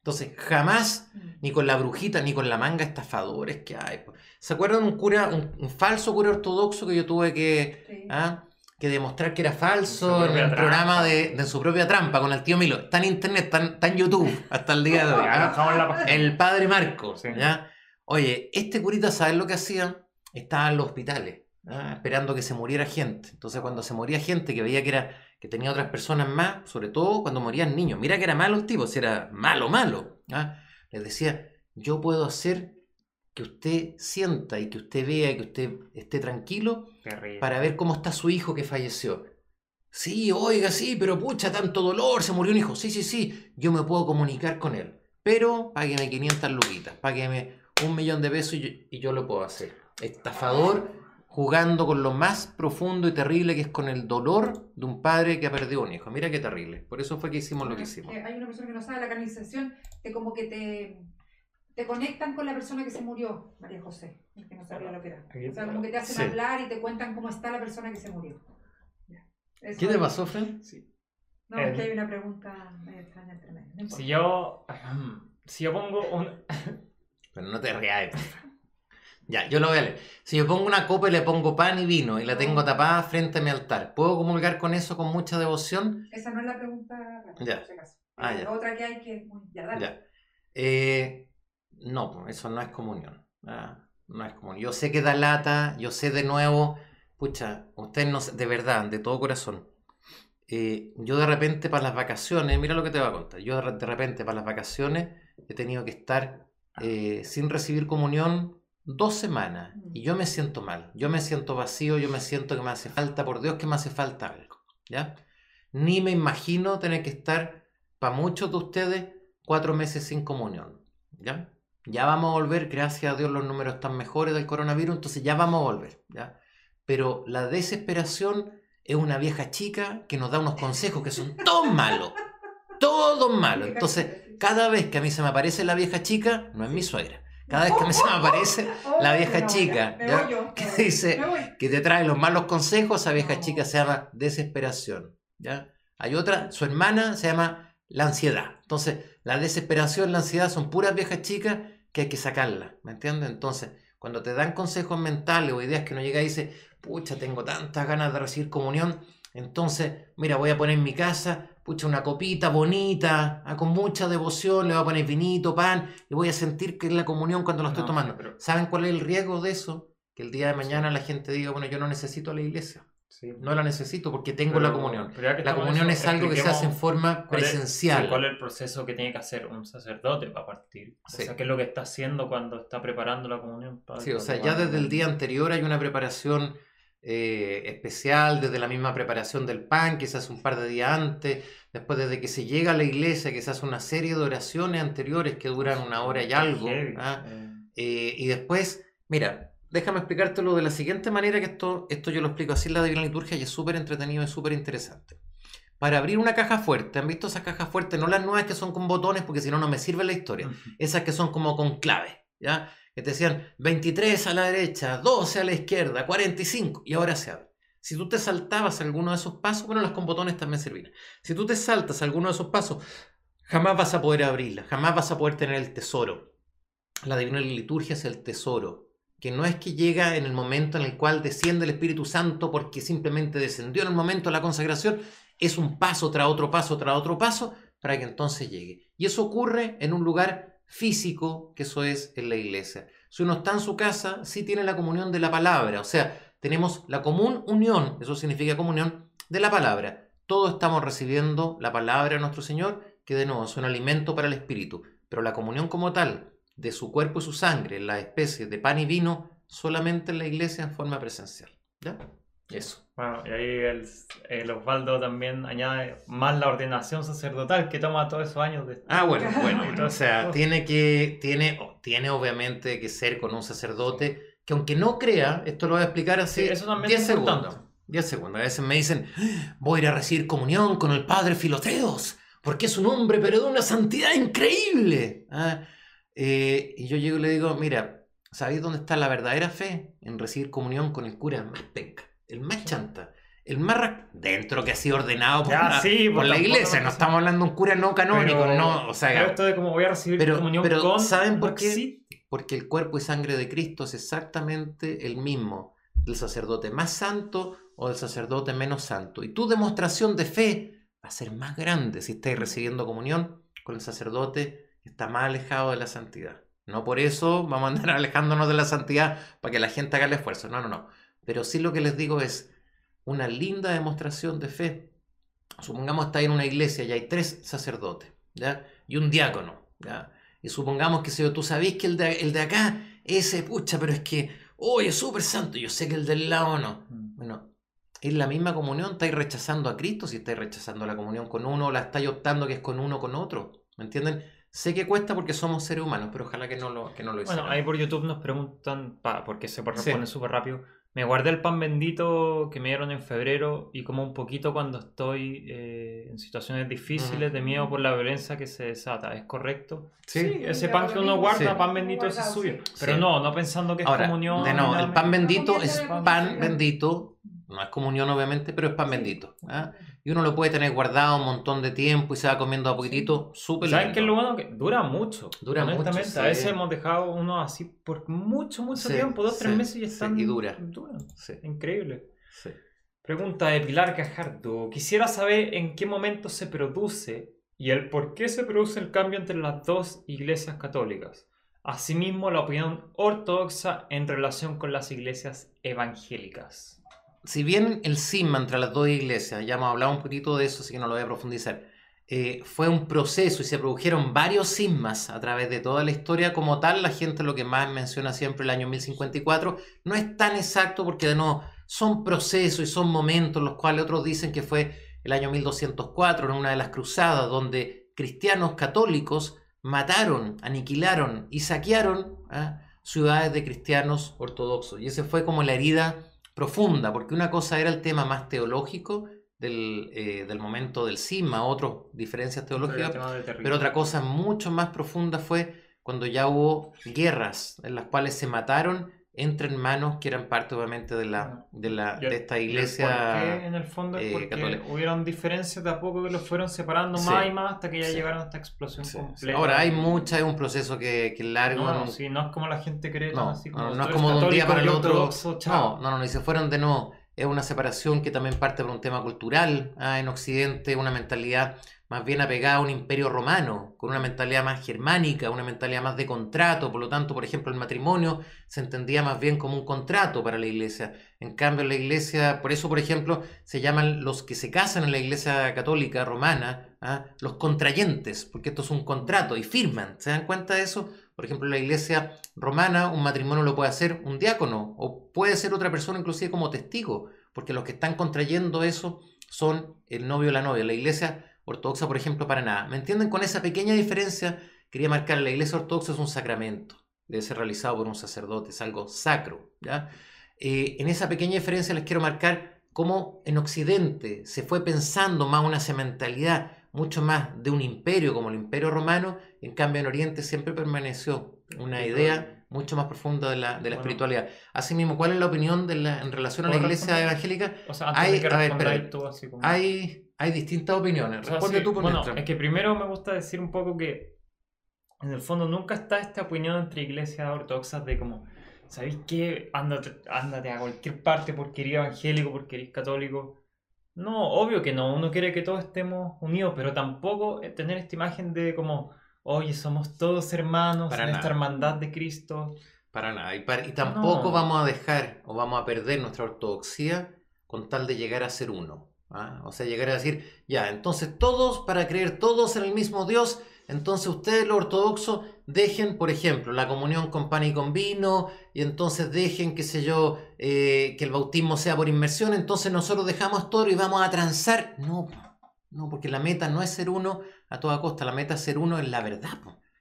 Entonces, jamás, Mm. ni con la brujita, ni con la manga estafadores que hay. ¿Se acuerdan un cura, un, un falso cura ortodoxo que yo tuve que, Sí. ah, que demostrar que era falso en el programa de, de su propia trampa con el tío Milo? Está en internet, está en, está en YouTube hasta el día de hoy. ¿ah? El padre Marco, Sí. ¿ya? Oye, este curita, ¿sabes lo que hacía? Estaba en los hospitales, ¿ah? esperando que se muriera gente. Entonces, cuando se moría gente que veía que era que tenía otras personas más, sobre todo cuando morían niños. Mira que era malo el tipo, si era malo, malo. ¿ah? Les decía, yo puedo hacer que usted sienta y que usted vea, que usted esté tranquilo Terrible. para ver cómo está su hijo que falleció. Sí, oiga, sí, pero pucha, tanto dolor, se murió un hijo. Sí, sí, sí, yo me puedo comunicar con él. Pero págueme 500 luquitas, págueme un millón de pesos y yo, y yo lo puedo hacer. Estafador jugando con lo más profundo y terrible que es con el dolor de un padre que ha perdido un hijo. Mira qué terrible. Por eso fue que hicimos lo que hicimos. Hay una persona que no sabe la canalización, te como que te, te conectan con la persona que se murió, María José, que no sabía lo que era. O sea, como que te hacen Sí. hablar y te cuentan cómo está la persona que se murió. Eso ¿Qué te es. pasó, Fred? Sí. No, es Eh, que hay una pregunta medio extraña entre medio. No. Si yo. Si yo pongo un. Pero no te rías. Ya, yo lo voy a leer. Si yo pongo una copa y le pongo pan y vino y la tengo tapada frente a mi altar, ¿puedo comulgar con eso con mucha devoción? Esa no es la pregunta, Ya. acaso. Ah, ya. Otra que hay que es muy... Ya, dale. Ya. Eh, no, eso no es comunión. Ah, no es comunión. Yo sé que da lata, yo sé de nuevo, pucha, ustedes no de verdad, de todo corazón. eh, yo de repente para las vacaciones, mira lo que te voy a contar, yo de repente para las vacaciones he tenido que estar eh, sin recibir comunión dos semanas y yo me siento mal, yo me siento vacío, yo me siento que me hace falta, por Dios que me hace falta algo, ¿ya? Ni me imagino tener que estar, para muchos de ustedes, cuatro meses sin comunión, ¿ya? Ya vamos a volver, gracias a Dios los números están mejores del coronavirus, entonces ya vamos a volver, ¿ya? Pero la desesperación es una vieja chica que nos da unos consejos que son todos malos, todos malos. Entonces, cada vez que a mí se me aparece la vieja chica, no es mi suegra. Cada vez que mí se me aparece Oh, la vieja chica, Me ¿ya? voy yo. que me dice me que te trae los malos consejos, esa vieja chica se llama desesperación. ¿ya? Hay otra, su hermana se llama la ansiedad. Entonces, la desesperación, la ansiedad son puras viejas chicas que hay que sacarlas, ¿me entiendes? Entonces, cuando te dan consejos mentales o ideas que no llega y dice, pucha, tengo tantas ganas de recibir comunión, entonces, mira, voy a poner en mi casa, pucha, una copita bonita, ah, con mucha devoción, le voy a poner vinito, pan, y voy a sentir que es la comunión cuando lo estoy No, tomando. sí, pero- ¿Saben cuál es el riesgo de eso? Que el día de mañana la gente diga, bueno, yo no necesito la iglesia, Sí. no la necesito porque tengo Pero- la comunión. La comunión eso, es algo que se hace en forma cuál es- presencial. sí, ¿Cuál es el proceso que tiene que hacer un sacerdote para partir? Sí. O sea, ¿qué es lo que está haciendo cuando está preparando la comunión? para- Sí, o sea, ya desde el día anterior hay una preparación eh, especial, desde la misma preparación del pan, que se hace un par de días antes, después desde que se llega a la iglesia, que se hace una serie de oraciones anteriores que duran una hora y algo. ¿ah? Eh, y después, mira, déjame explicártelo de la siguiente manera, que esto, esto yo lo explico así en la Divina Liturgia y es súper entretenido y súper interesante. Para abrir una caja fuerte, ¿han visto esas cajas fuertes? No las nuevas que son con botones, porque si no, no me sirve la historia. Esas que son como con clave, ¿ya? Que te decían 23 a la derecha, 12 a la izquierda, 45, y ahora se abre. Si tú te saltabas alguno de esos pasos, bueno, las con botones también servían. Si tú te saltas alguno de esos pasos, jamás vas a poder abrirla, jamás vas a poder tener el tesoro. La divina liturgia es el tesoro, que no es que llega en el momento en el cual desciende el Espíritu Santo porque simplemente descendió en el momento de la consagración, es un paso tras otro paso tras otro paso para que entonces llegue. Y eso ocurre en un lugar físico, que eso es en la iglesia. Si uno está en su casa, sí tiene la comunión de la palabra, o sea, tenemos la común unión, eso significa comunión, de la palabra. Todos estamos recibiendo la palabra de nuestro Señor, que de nuevo es un alimento para el espíritu, pero la comunión como tal, de su cuerpo y su sangre, la especie de pan y vino, solamente en la iglesia en forma presencial. ¿Ya? Eso. Bueno, y ahí el, el Osvaldo también añade más la ordenación sacerdotal que toma todos esos años de... Ah, bueno, bueno. Entonces, o sea, tiene que, tiene, tiene obviamente que ser con un sacerdote que aunque no crea, esto lo voy a explicar así, Sí, eso también 10 es segundos. importante. 10 segundos. A veces me dicen, "Ah, voy a ir a recibir comunión con el padre Filoteos, porque es un hombre, pero de una santidad increíble. Ah, eh, y yo llego y le digo, mira, ¿sabéis dónde está la verdadera fe? En recibir comunión con el cura más penca, el más chanta, el más ra- dentro que ha sido ordenado por, Ya, la, sí, por la tampoco iglesia. no estamos hablando de un cura no canónico, Pero- no, o sea, pero esto de como voy a recibir pero- comunión pero con. ¿saben por qué? porque el cuerpo y sangre de Cristo es exactamente el mismo del sacerdote más santo o del sacerdote menos santo. Y tu demostración de fe va a ser más grande si estáis recibiendo comunión con el sacerdote que está más alejado de la santidad. No por eso vamos a andar alejándonos de la santidad para que la gente haga el esfuerzo. No, no, no. Pero sí lo que les digo es una linda demostración de fe. Supongamos que estáis en una iglesia y hay tres sacerdotes ¿ya? y un diácono. ¿ya? Y supongamos que si tú sabés que el de, el de acá, ese, pucha, pero es que, oye, es súper santo, yo sé que el del lado no. Bueno, es la misma comunión, estáis rechazando a Cristo si estáis rechazando la comunión con uno o la estáis optando que es con uno o con otro. ¿Me entienden? Sé que cuesta porque somos seres humanos, pero ojalá que no lo, que no lo hicieran. Bueno, ahí por YouTube nos preguntan, pa, porque se Sí. responde súper rápido. Me guardé el pan bendito que me dieron en febrero y como un poquito cuando estoy eh, en situaciones difíciles de miedo por la violencia que se desata. ¿Es correcto? Sí. ese pan que uno guarda, pan bendito, ese es suyo. sí. Pero Sí. no, no pensando que es Ahora, comunión. de no, el pan bendito es pan bendito, no es comunión obviamente, pero es pan bendito. ¿ah? Y uno lo puede tener guardado un montón de tiempo y se va comiendo a poquitito, súper ¿Saben qué es lo bueno? Que dura mucho. Dura mucho, sí. A veces hemos dejado uno así por mucho, mucho Sí, tiempo, dos, tres meses y sí, están. y dura. duran. Sí, Increíble. Pregunta de Pilar Cajardo. Quisiera saber en qué momento se produce y el por qué se produce el cambio entre las dos iglesias católicas. Asimismo, la opinión ortodoxa en relación con las iglesias evangélicas. Si bien el cisma entre las dos iglesias, ya hemos hablado un poquito de eso, así que no lo voy a profundizar, eh, fue un proceso y se produjeron varios cismas a través de toda la historia como tal, la gente lo que más menciona siempre el año 1054, no es tan exacto porque de nuevo son procesos y son momentos los cuales otros dicen que fue el año 1204 en una de las cruzadas donde cristianos católicos mataron, aniquilaron y saquearon ¿ah? ciudades de cristianos ortodoxos. Y ese fue como la herida profunda, porque una cosa era el tema más teológico del, eh, del momento del cisma, otras diferencias teológicas, pero otra cosa mucho más profunda fue cuando ya hubo guerras en las cuales se mataron entre hermanos que eran parte obviamente de, la, de, la, el- de esta el iglesia. por qué, en el fondo es eh, porque hubieron diferencias de a poco que los fueron separando Sí. más y más hasta que ya Sí. llegaron a esta explosión Sí, sí. completa. Ahora hay mucha, es un proceso que, que es largo. No, no- no, sí, no es como la gente cree, No, así no, como no tú es como de un día para el otro. chao. No, no, no, y se fueron de nuevo. Es una separación que también parte por un tema cultural. ah, en Occidente, una mentalidad más bien apegada a un imperio romano, con una mentalidad más germánica, una mentalidad más de contrato. Por lo tanto, por ejemplo, el matrimonio se entendía más bien como un contrato para la iglesia. En cambio, la iglesia, por eso, por ejemplo, se llaman los que se casan en la iglesia católica romana, ah, los contrayentes, porque esto es un contrato y firman. ¿Se dan cuenta de eso? Por ejemplo, en la iglesia romana un matrimonio lo puede hacer un diácono o puede ser otra persona inclusive como testigo, porque los que están contrayendo eso son el novio o la novia. La iglesia ortodoxa, por ejemplo, para nada. ¿Me entienden? Con esa pequeña diferencia quería marcar, la iglesia ortodoxa es un sacramento, debe ser realizado por un sacerdote, es algo sacro. ¿ya? Eh, en esa pequeña diferencia les quiero marcar cómo en Occidente se fue pensando más una mentalidad mucho más de un imperio como el imperio romano, en cambio en Oriente siempre permaneció una idea mucho más profunda de la, de la Bueno. espiritualidad. Asimismo, ¿cuál es la opinión de la, en relación a la ¿Puedo iglesia responder? evangélica? O sea, antes Hay- de que a ver, tú así como... Hay, hay distintas opiniones. O sea, Responde sí, tú por bueno, es que primero me gusta decir un poco que en el fondo nunca está esta opinión entre iglesias ortodoxas de como, ¿sabéis qué? Ándate, ándate a cualquier parte porque eres evangélico, porque eres católico. No, obvio que no, uno quiere que todos estemos unidos, pero tampoco eh, tener esta imagen de como, oye, somos todos hermanos Para en esta nada. hermandad de Cristo. Para nada. Y, para- y tampoco No. vamos a dejar o vamos a perder nuestra ortodoxia con tal de llegar a ser uno. ¿ah? O sea, llegar a decir, ya, entonces todos, para creer todos en el mismo Dios, entonces ustedes los ortodoxos dejen, por ejemplo, la comunión con pan y con vino, y entonces dejen, qué sé yo, eh, que el bautismo sea por inmersión, entonces nosotros dejamos todo y vamos a transar. No, no, porque la meta no es ser uno a toda costa, la meta es ser uno en la verdad.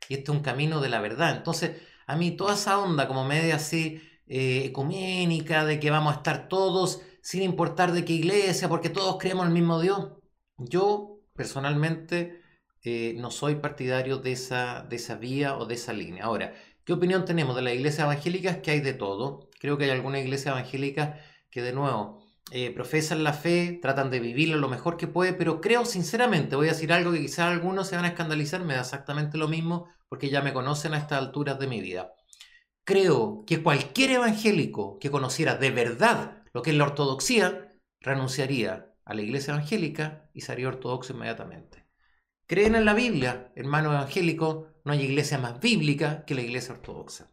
Y este es un camino de la verdad. Entonces, a mí toda esa onda como media así eh, ecuménica, de que vamos a estar todos sin importar de qué iglesia, porque todos creemos el mismo Dios. Yo personalmente eh, no soy partidario de esa, de esa vía o de esa línea. Ahora, ¿Qué opinión tenemos de las iglesias evangélicas? Que hay de todo. Creo que hay algunas iglesias evangélicas que de nuevo eh, profesan la fe, tratan de vivirlo lo mejor que puede, pero creo sinceramente, voy a decir algo que quizás algunos se van a escandalizar, me da exactamente lo mismo porque ya me conocen a estas alturas de mi vida. Creo que cualquier evangélico que conociera de verdad lo que es la ortodoxia, renunciaría a la iglesia evangélica y sería ortodoxo inmediatamente. Creen en la Biblia, hermano evangélico, no hay iglesia más bíblica que la iglesia ortodoxa.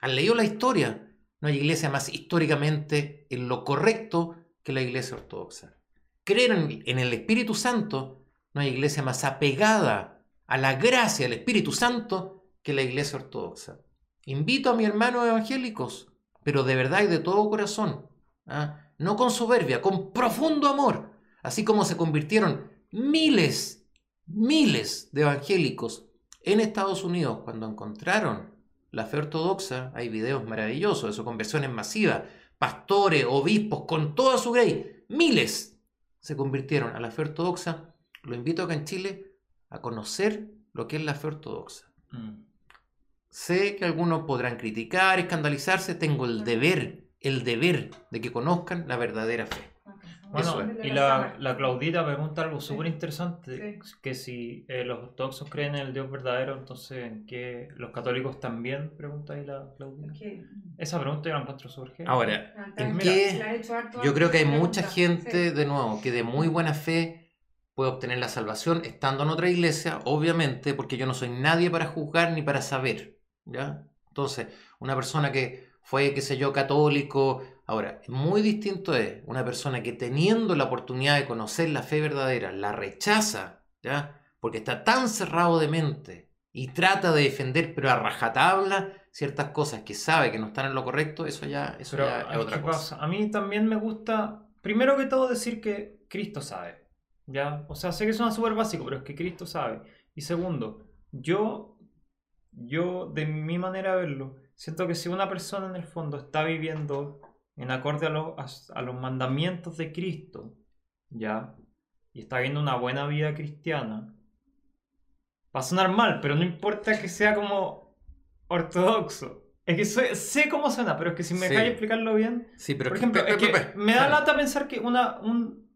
Han leído la historia, no hay iglesia más históricamente en lo correcto que la iglesia ortodoxa. Creen en el Espíritu Santo, no hay iglesia más apegada a la gracia del Espíritu Santo que la iglesia ortodoxa. Invito a mis hermanos evangélicos, pero de verdad y de todo corazón, ¿ah? no con soberbia, con profundo amor, así como se convirtieron miles, miles de evangélicos en Estados Unidos cuando encontraron la fe ortodoxa, hay videos maravillosos de su conversiones masivas, pastores, obispos, con toda su grey, miles se convirtieron a la fe ortodoxa. Lo invito acá en Chile a conocer lo que es la fe ortodoxa. Mm. Sé que algunos podrán criticar, escandalizarse, tengo el deber, el deber de que conozcan la verdadera fe. Bueno, y la, la Claudita pregunta algo súper interesante, Sí. que si eh, los ortodoxos creen en el Dios verdadero, entonces ¿en qué los católicos también? Pregunta ahí la Claudita. Es que, Esa pregunta yo la encuentro heavy. Ahora, ah, ¿en qué? Yo creo que hay mucha gente, Sí. de nuevo, que de muy buena fe puede obtener la salvación estando en otra iglesia, obviamente, porque yo no soy nadie para juzgar ni para saber, ¿ya? Entonces, una persona que fue, qué sé yo, católico, ahora, muy distinto es una persona que teniendo la oportunidad de conocer la fe verdadera, la rechaza, ¿ya? Porque está tan cerrado de mente y trata de defender, pero a rajatabla, ciertas cosas que sabe que no están en lo correcto, eso ya, eso Pero ya es ¿qué otra cosa. pasa? A mí también me gusta, primero que todo, decir que Cristo sabe. ¿Ya? O sea, sé que suena súper básico, pero es que Cristo sabe. Y segundo, yo, yo, de mi manera de verlo, siento que si una persona en el fondo está viviendo en acorde a, los- a- los mandamientos de Cristo, ¿ya? Y está viviendo una buena vida cristiana, va a sonar mal, pero no importa que sea como ortodoxo. Es que sé, sé cómo suena, pero es que si me Sí. dejáis explicarlo bien. Sí, pero Por que- ejemplo, pe- es pe- que pe- me da lata pensar que una, un,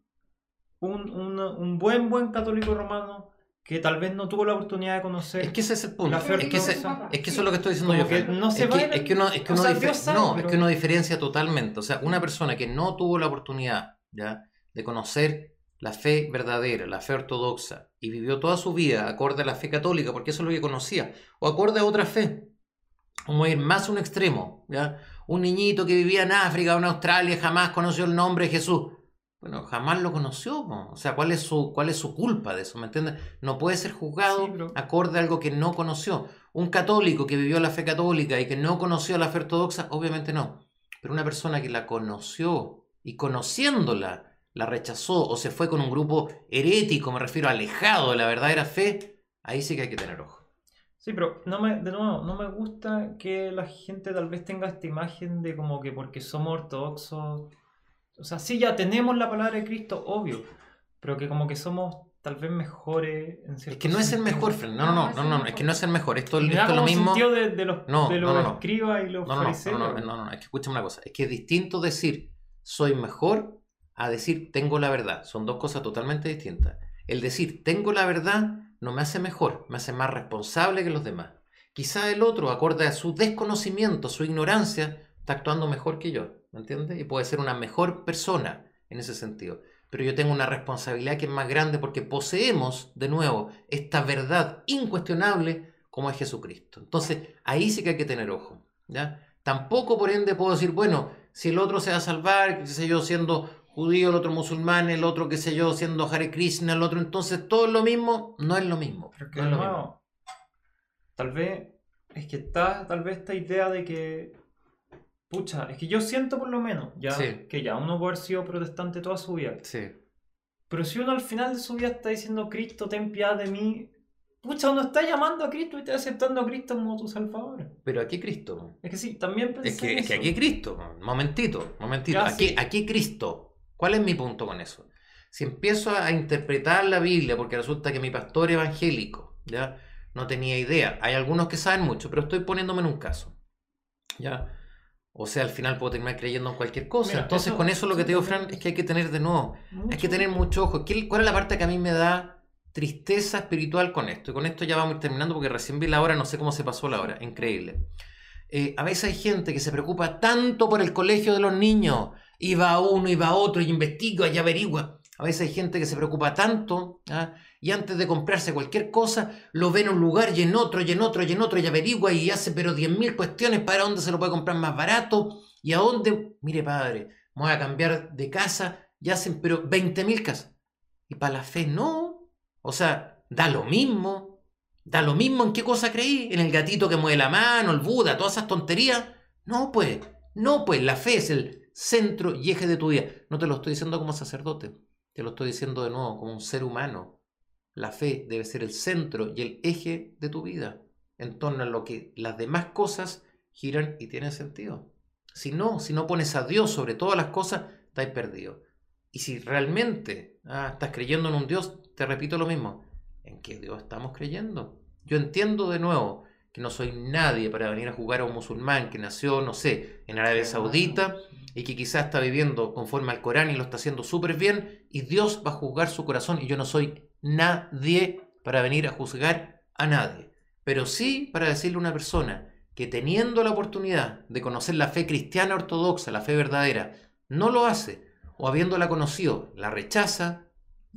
un, una- un buen, buen católico romano que tal vez no tuvo la oportunidad de conocer. Es que ese es el punto. La fe Es que, ese- ortodoxa. es que eso es lo que estoy diciendo Como yo. que no se es, va que, es que uno, es que o uno sea, dife- Dios sabe, no, es pero- que uno diferencia totalmente. O sea, una persona que no tuvo la oportunidad ¿ya? de conocer la fe verdadera, la fe ortodoxa, y vivió toda su vida acorde a la fe católica, porque eso es lo que conocía, o acorde a otra fe. Como ir más a un extremo, ¿ya? Un niñito que vivía en África o en Australia jamás conoció el nombre de Jesús. Bueno, jamás lo conoció. po. O sea, ¿cuál es, su, ¿cuál es su culpa de eso? ¿Me entiendes? No puede ser juzgado Sí, pero- acorde a algo que no conoció. Un católico que vivió la fe católica y que no conoció la fe ortodoxa, obviamente no. Pero una persona que la conoció y conociéndola la rechazó o se fue con un grupo herético, me refiero alejado de la verdadera fe, ahí sí que hay que tener ojo. Sí, pero no me, de nuevo, no me gusta que la gente tal vez tenga esta imagen de como que porque somos ortodoxos. O sea, sí, ya tenemos la palabra de Cristo, obvio. Pero que como que somos tal vez mejores en Es cierto que no es el sentido. mejor, Fran. No, no, no, no, no, no, es que no es el mejor. Esto, es lo mismo. sentido de, de los, No, de los no, no, no. escribas y los no, fariseos. no, no, no, no, es que escúchame una cosa, es que es distinto decir soy mejor a decir tengo la verdad, son dos cosas totalmente distintas. El decir tengo la verdad no me hace mejor, me hace más responsable que los demás. Quizá el otro, acorde a su desconocimiento, su ignorancia, está actuando mejor que yo, ¿me entiendes? Y puede ser una mejor persona en ese sentido. Pero yo tengo una responsabilidad que es más grande porque poseemos, de nuevo, esta verdad incuestionable como es Jesucristo. Entonces, ahí sí que hay que tener ojo, ¿ya? Tampoco, por ende, puedo decir, bueno, si el otro se va a salvar, qué sé yo, siendo judío, el otro musulmán, el otro, qué sé yo, siendo Hare Krishna, el otro, entonces todo es lo mismo, no es lo mismo. Pero que no es lo mismo. tal vez, es que está tal vez esta idea de que, pucha, es que yo siento por lo menos, ya, Sí. que ya uno puede haber sido protestante toda su vida, Sí. pero si uno al final de su vida está diciendo, Cristo, ten piedad de mí, pucha, uno está llamando a Cristo y está aceptando a Cristo como tu Salvador. Pero aquí Cristo. Es que sí, también pensé Es que, en es que eso. aquí Cristo. Momentito, momentito. Ya, aquí, sí. aquí Cristo. ¿Cuál es mi punto con eso? Si empiezo a interpretar la Biblia, porque resulta que mi pastor evangélico, ¿ya? no tenía idea. Hay algunos que saben mucho, pero estoy poniéndome en un caso. ¿Ya? O sea, al final puedo terminar creyendo en cualquier cosa. Mira, Entonces, eso- con eso lo que te digo, Fran, es que hay que tener de nuevo, hay que tener mucho ojo. ¿Qué- ¿Cuál es la parte que a mí me da tristeza espiritual con esto? Y con esto ya vamos a ir terminando porque recién vi la hora, no sé cómo se pasó la hora. Increíble. Eh, a veces hay gente que se preocupa tanto por el colegio de los niños. Y va uno, y va otro, y investiga y averigua. A veces hay gente que se preocupa tanto ¿ah? Y antes de comprarse cualquier cosa lo ve en un lugar y en otro y en otro y en otro y averigua y hace pero 10.000 cuestiones para dónde se lo puede comprar más barato y a dónde, mire padre, voy a cambiar de casa y hacen pero 20.000 casas. Y para la fe no. O sea, da lo mismo. Da lo mismo en qué cosa creí. En el gatito que mueve la mano, el Buda, todas esas tonterías. No, pues. No, pues. La fe es el centro y eje de tu vida. No te lo estoy diciendo como sacerdote. Te lo estoy diciendo de nuevo como un ser humano. La fe debe ser el centro y el eje de tu vida. En torno a lo que las demás cosas giran y tienen sentido. Si no, si no pones a Dios sobre todas las cosas, estás perdido. Y si realmente ah, estás creyendo en un Dios, te repito lo mismo. ¿En qué Dios estamos creyendo? Yo entiendo de nuevo que no soy nadie para venir a jugar a un musulmán que nació, no sé, en Arabia Saudita y que quizás está viviendo conforme al Corán y lo está haciendo súper bien y Dios va a juzgar su corazón y yo no soy nadie para venir a juzgar a nadie. Pero sí para decirle a una persona que teniendo la oportunidad de conocer la fe cristiana ortodoxa, la fe verdadera, no lo hace o habiéndola conocido, la rechaza,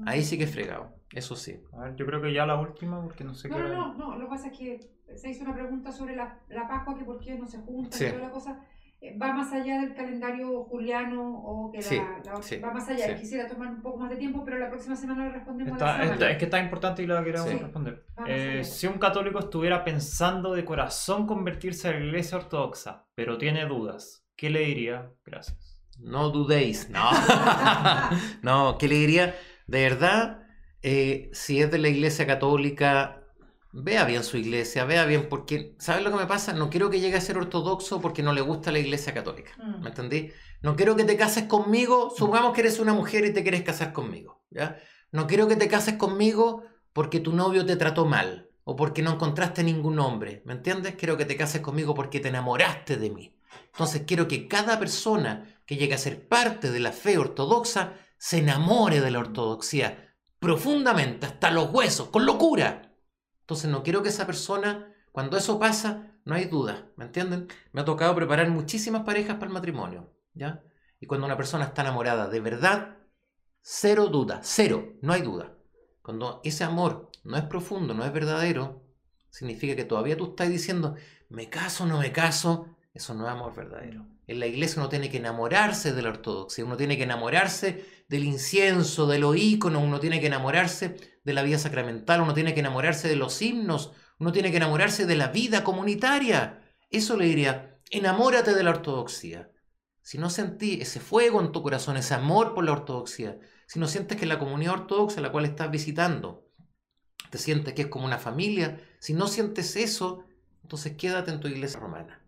ahí sí que es fregado. Eso sí. A ver, yo creo que ya la última, porque no sé No, qué no, no, no, lo que pasa es que se hizo una pregunta sobre la, la Pascua, que por qué no se junta Sí. y toda la cosa. Eh, Va más allá del calendario juliano o que la, Sí, la- sí, va más allá. sí. Quisiera tomar un poco más de tiempo, pero la próxima semana le respondemos a Está- la está- semana. es que está importante y la queremos Sí. responder. Eh, si un católico estuviera pensando de corazón convertirse a la iglesia ortodoxa, pero tiene dudas, ¿qué le diría? Gracias. No dudéis. No. no, ¿qué le diría? De verdad, eh, si es de la iglesia católica, vea bien su iglesia, vea bien, porque, ¿sabes lo que me pasa? No quiero que llegue a ser ortodoxo porque no le gusta la iglesia católica. Mm. ¿Me entendí? No quiero que te cases conmigo, supongamos que eres una mujer y te quieres casar conmigo, ¿ya? No quiero que te cases conmigo porque tu novio te trató mal o porque no encontraste ningún hombre, ¿me entiendes? Quiero que te cases conmigo porque te enamoraste de mí. Entonces quiero que cada persona que llegue a ser parte de la fe ortodoxa se enamore de la ortodoxia profundamente, hasta los huesos, con locura. Entonces no quiero que esa persona, cuando eso pasa, no hay duda, ¿me entienden? Me ha tocado preparar muchísimas parejas para el matrimonio, ¿ya? Y cuando una persona está enamorada de verdad, cero duda, cero, no hay duda. Cuando ese amor no es profundo, no es verdadero, significa que todavía tú estás diciendo, me caso no me caso, eso no es amor verdadero. En la iglesia uno tiene que enamorarse de la ortodoxia, uno tiene que enamorarse del incienso, de los íconos, uno tiene que enamorarse de la vida sacramental, uno tiene que enamorarse de los himnos, uno tiene que enamorarse de la vida comunitaria. Eso le diría, enamórate de la ortodoxia. Si no sentí ese fuego en tu corazón, ese amor por la ortodoxia, si no sientes que la comunidad ortodoxa a la cual estás visitando, te sientes que es como una familia, si no sientes eso, entonces quédate en tu iglesia romana.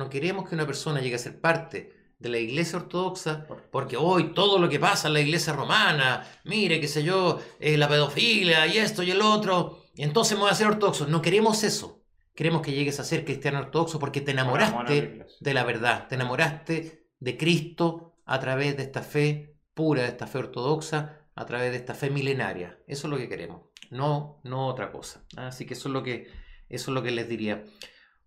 No queremos que una persona llegue a ser parte de la iglesia ortodoxa porque hoy todo lo que pasa en la iglesia romana, mire, qué sé yo, eh, la pedofilia y esto y el otro, y entonces me voy a ser ortodoxo. No queremos eso. Queremos que llegues a ser cristiano ortodoxo porque te enamoraste de la verdad, te enamoraste de Cristo a través de esta fe pura, de esta fe ortodoxa, a través de esta fe milenaria. Eso es lo que queremos, no, no otra cosa. Así que eso es lo que, eso es lo que les diría.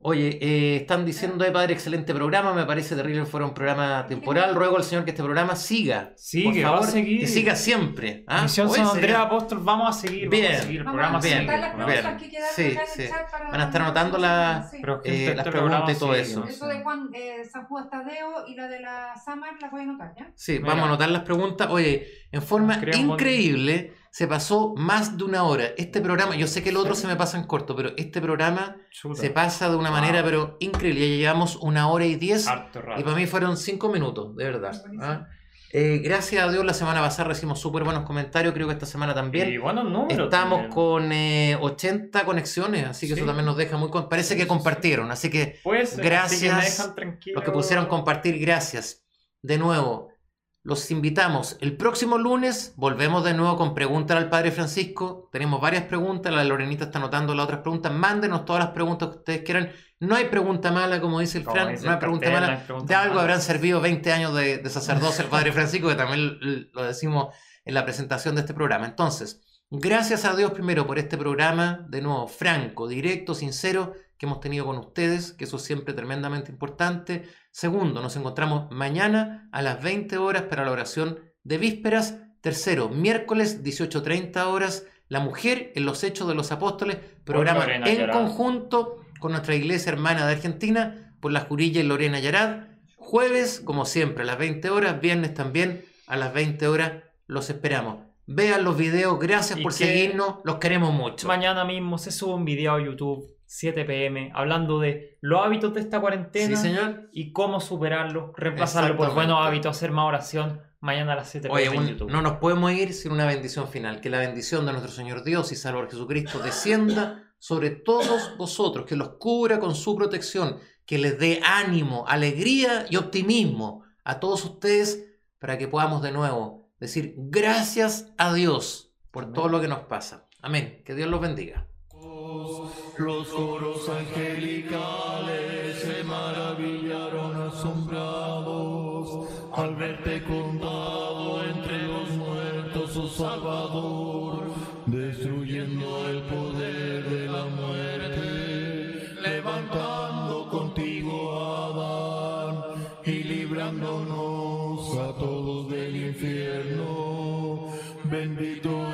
Oye, eh, están diciendo, eh, padre, excelente programa, me parece terrible que fuera un programa temporal. Ruego al Señor que este programa siga. Sigue, por va a favor, seguir. Que siga siempre. ¿ah? Misión San Andrés Apóstol, vamos a seguir. Bien. Vamos a seguir. El programa bien, preguntas bien. que Sí, acá en el sí. chat para Van a estar la anotando la- sí. Eh, gente, las este preguntas programa y todo eso. Eso de Juan eh, San Juan Tadeo y la de la Samar las voy a anotar, ¿ya? Sí, Mira. vamos a anotar las preguntas. Oye, en forma increíble se pasó más de una hora. Este programa, yo sé que el otro se me pasa en corto, pero este programa Chuta. se pasa de una Wow. manera, pero increíble. Ya llevamos una hora y diez y para mí fueron cinco minutos, de verdad. ¿ah? Eh, gracias a Dios la semana pasada recibimos súper buenos comentarios, creo que esta semana también. Y buenos números. Estamos también. con eh, 80 conexiones, así que Sí. eso también nos deja muy... con- Parece Sí, que compartieron, así que Pues, así que me gracias dejan tranquilo. los que pusieron compartir, gracias. De nuevo, los invitamos. El próximo lunes volvemos de nuevo con preguntas al Padre Francisco. Tenemos varias preguntas. La Lorenita está anotando las otras preguntas. Mándenos todas las preguntas que ustedes quieran. No hay pregunta mala, como dice el Como Fran. dice No hay pregunta cartel, mala. no hay pregunta de algo habrán servido 20 años de, de sacerdocio el Padre Francisco, que también lo decimos en la presentación de este programa. Entonces, gracias a Dios primero por este programa, de nuevo, franco, directo, sincero, que hemos tenido con ustedes, que eso es siempre tremendamente importante. Segundo, nos encontramos mañana a las 20 horas para la oración de vísperas. Tercero, miércoles 18.30 horas, La Mujer en los Hechos de los Apóstoles, programa Lorena en Yarad. conjunto con nuestra iglesia hermana de Argentina, por la Jurilla y Lorena Yarad. Jueves, como siempre, a las 20 horas, viernes también a las 20 horas, los esperamos. Vean los videos, gracias por seguirnos, los queremos mucho. Mañana mismo se sube un video a YouTube, 7 pm, hablando de los hábitos de esta Sí, cuarentena señor. y cómo superarlos, reemplazarlo por Exactamente. buenos hábitos, hacer más oración. Mañana a las 7 Oye, pm en un- YouTube. no nos podemos ir sin una bendición final. Que la bendición de nuestro Señor Dios y Salvador Jesucristo descienda sobre todos vosotros, que los cubra con su protección, que les dé ánimo, alegría y optimismo a todos ustedes para que podamos de nuevo decir gracias a Dios por todo lo que nos pasa. Amén. Que Dios los bendiga. Los coros angelicales se maravillaron asombrados al verte contado entre los muertos, oh Salvador, destruyendo el poder de la muerte, levantando contigo a Adán y librándonos a todos del infierno. Bendito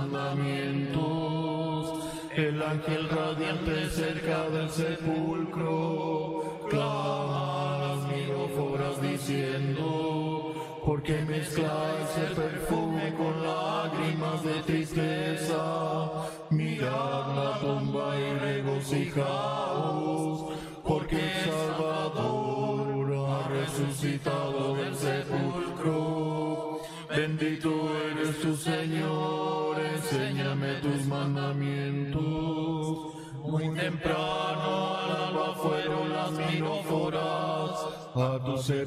mandamientos. El ángel radiante cerca del sepulcro clama las miróforas diciendo, porque mezcláis el perfume con lágrimas de tristeza. Mirad la tumba y regocijaos, porque el Salvador ha resucitado del sepulcro. Bendito eres tu Señor, tus mandamientos. Muy temprano al alba fueron las miróforas a tu sepulcro.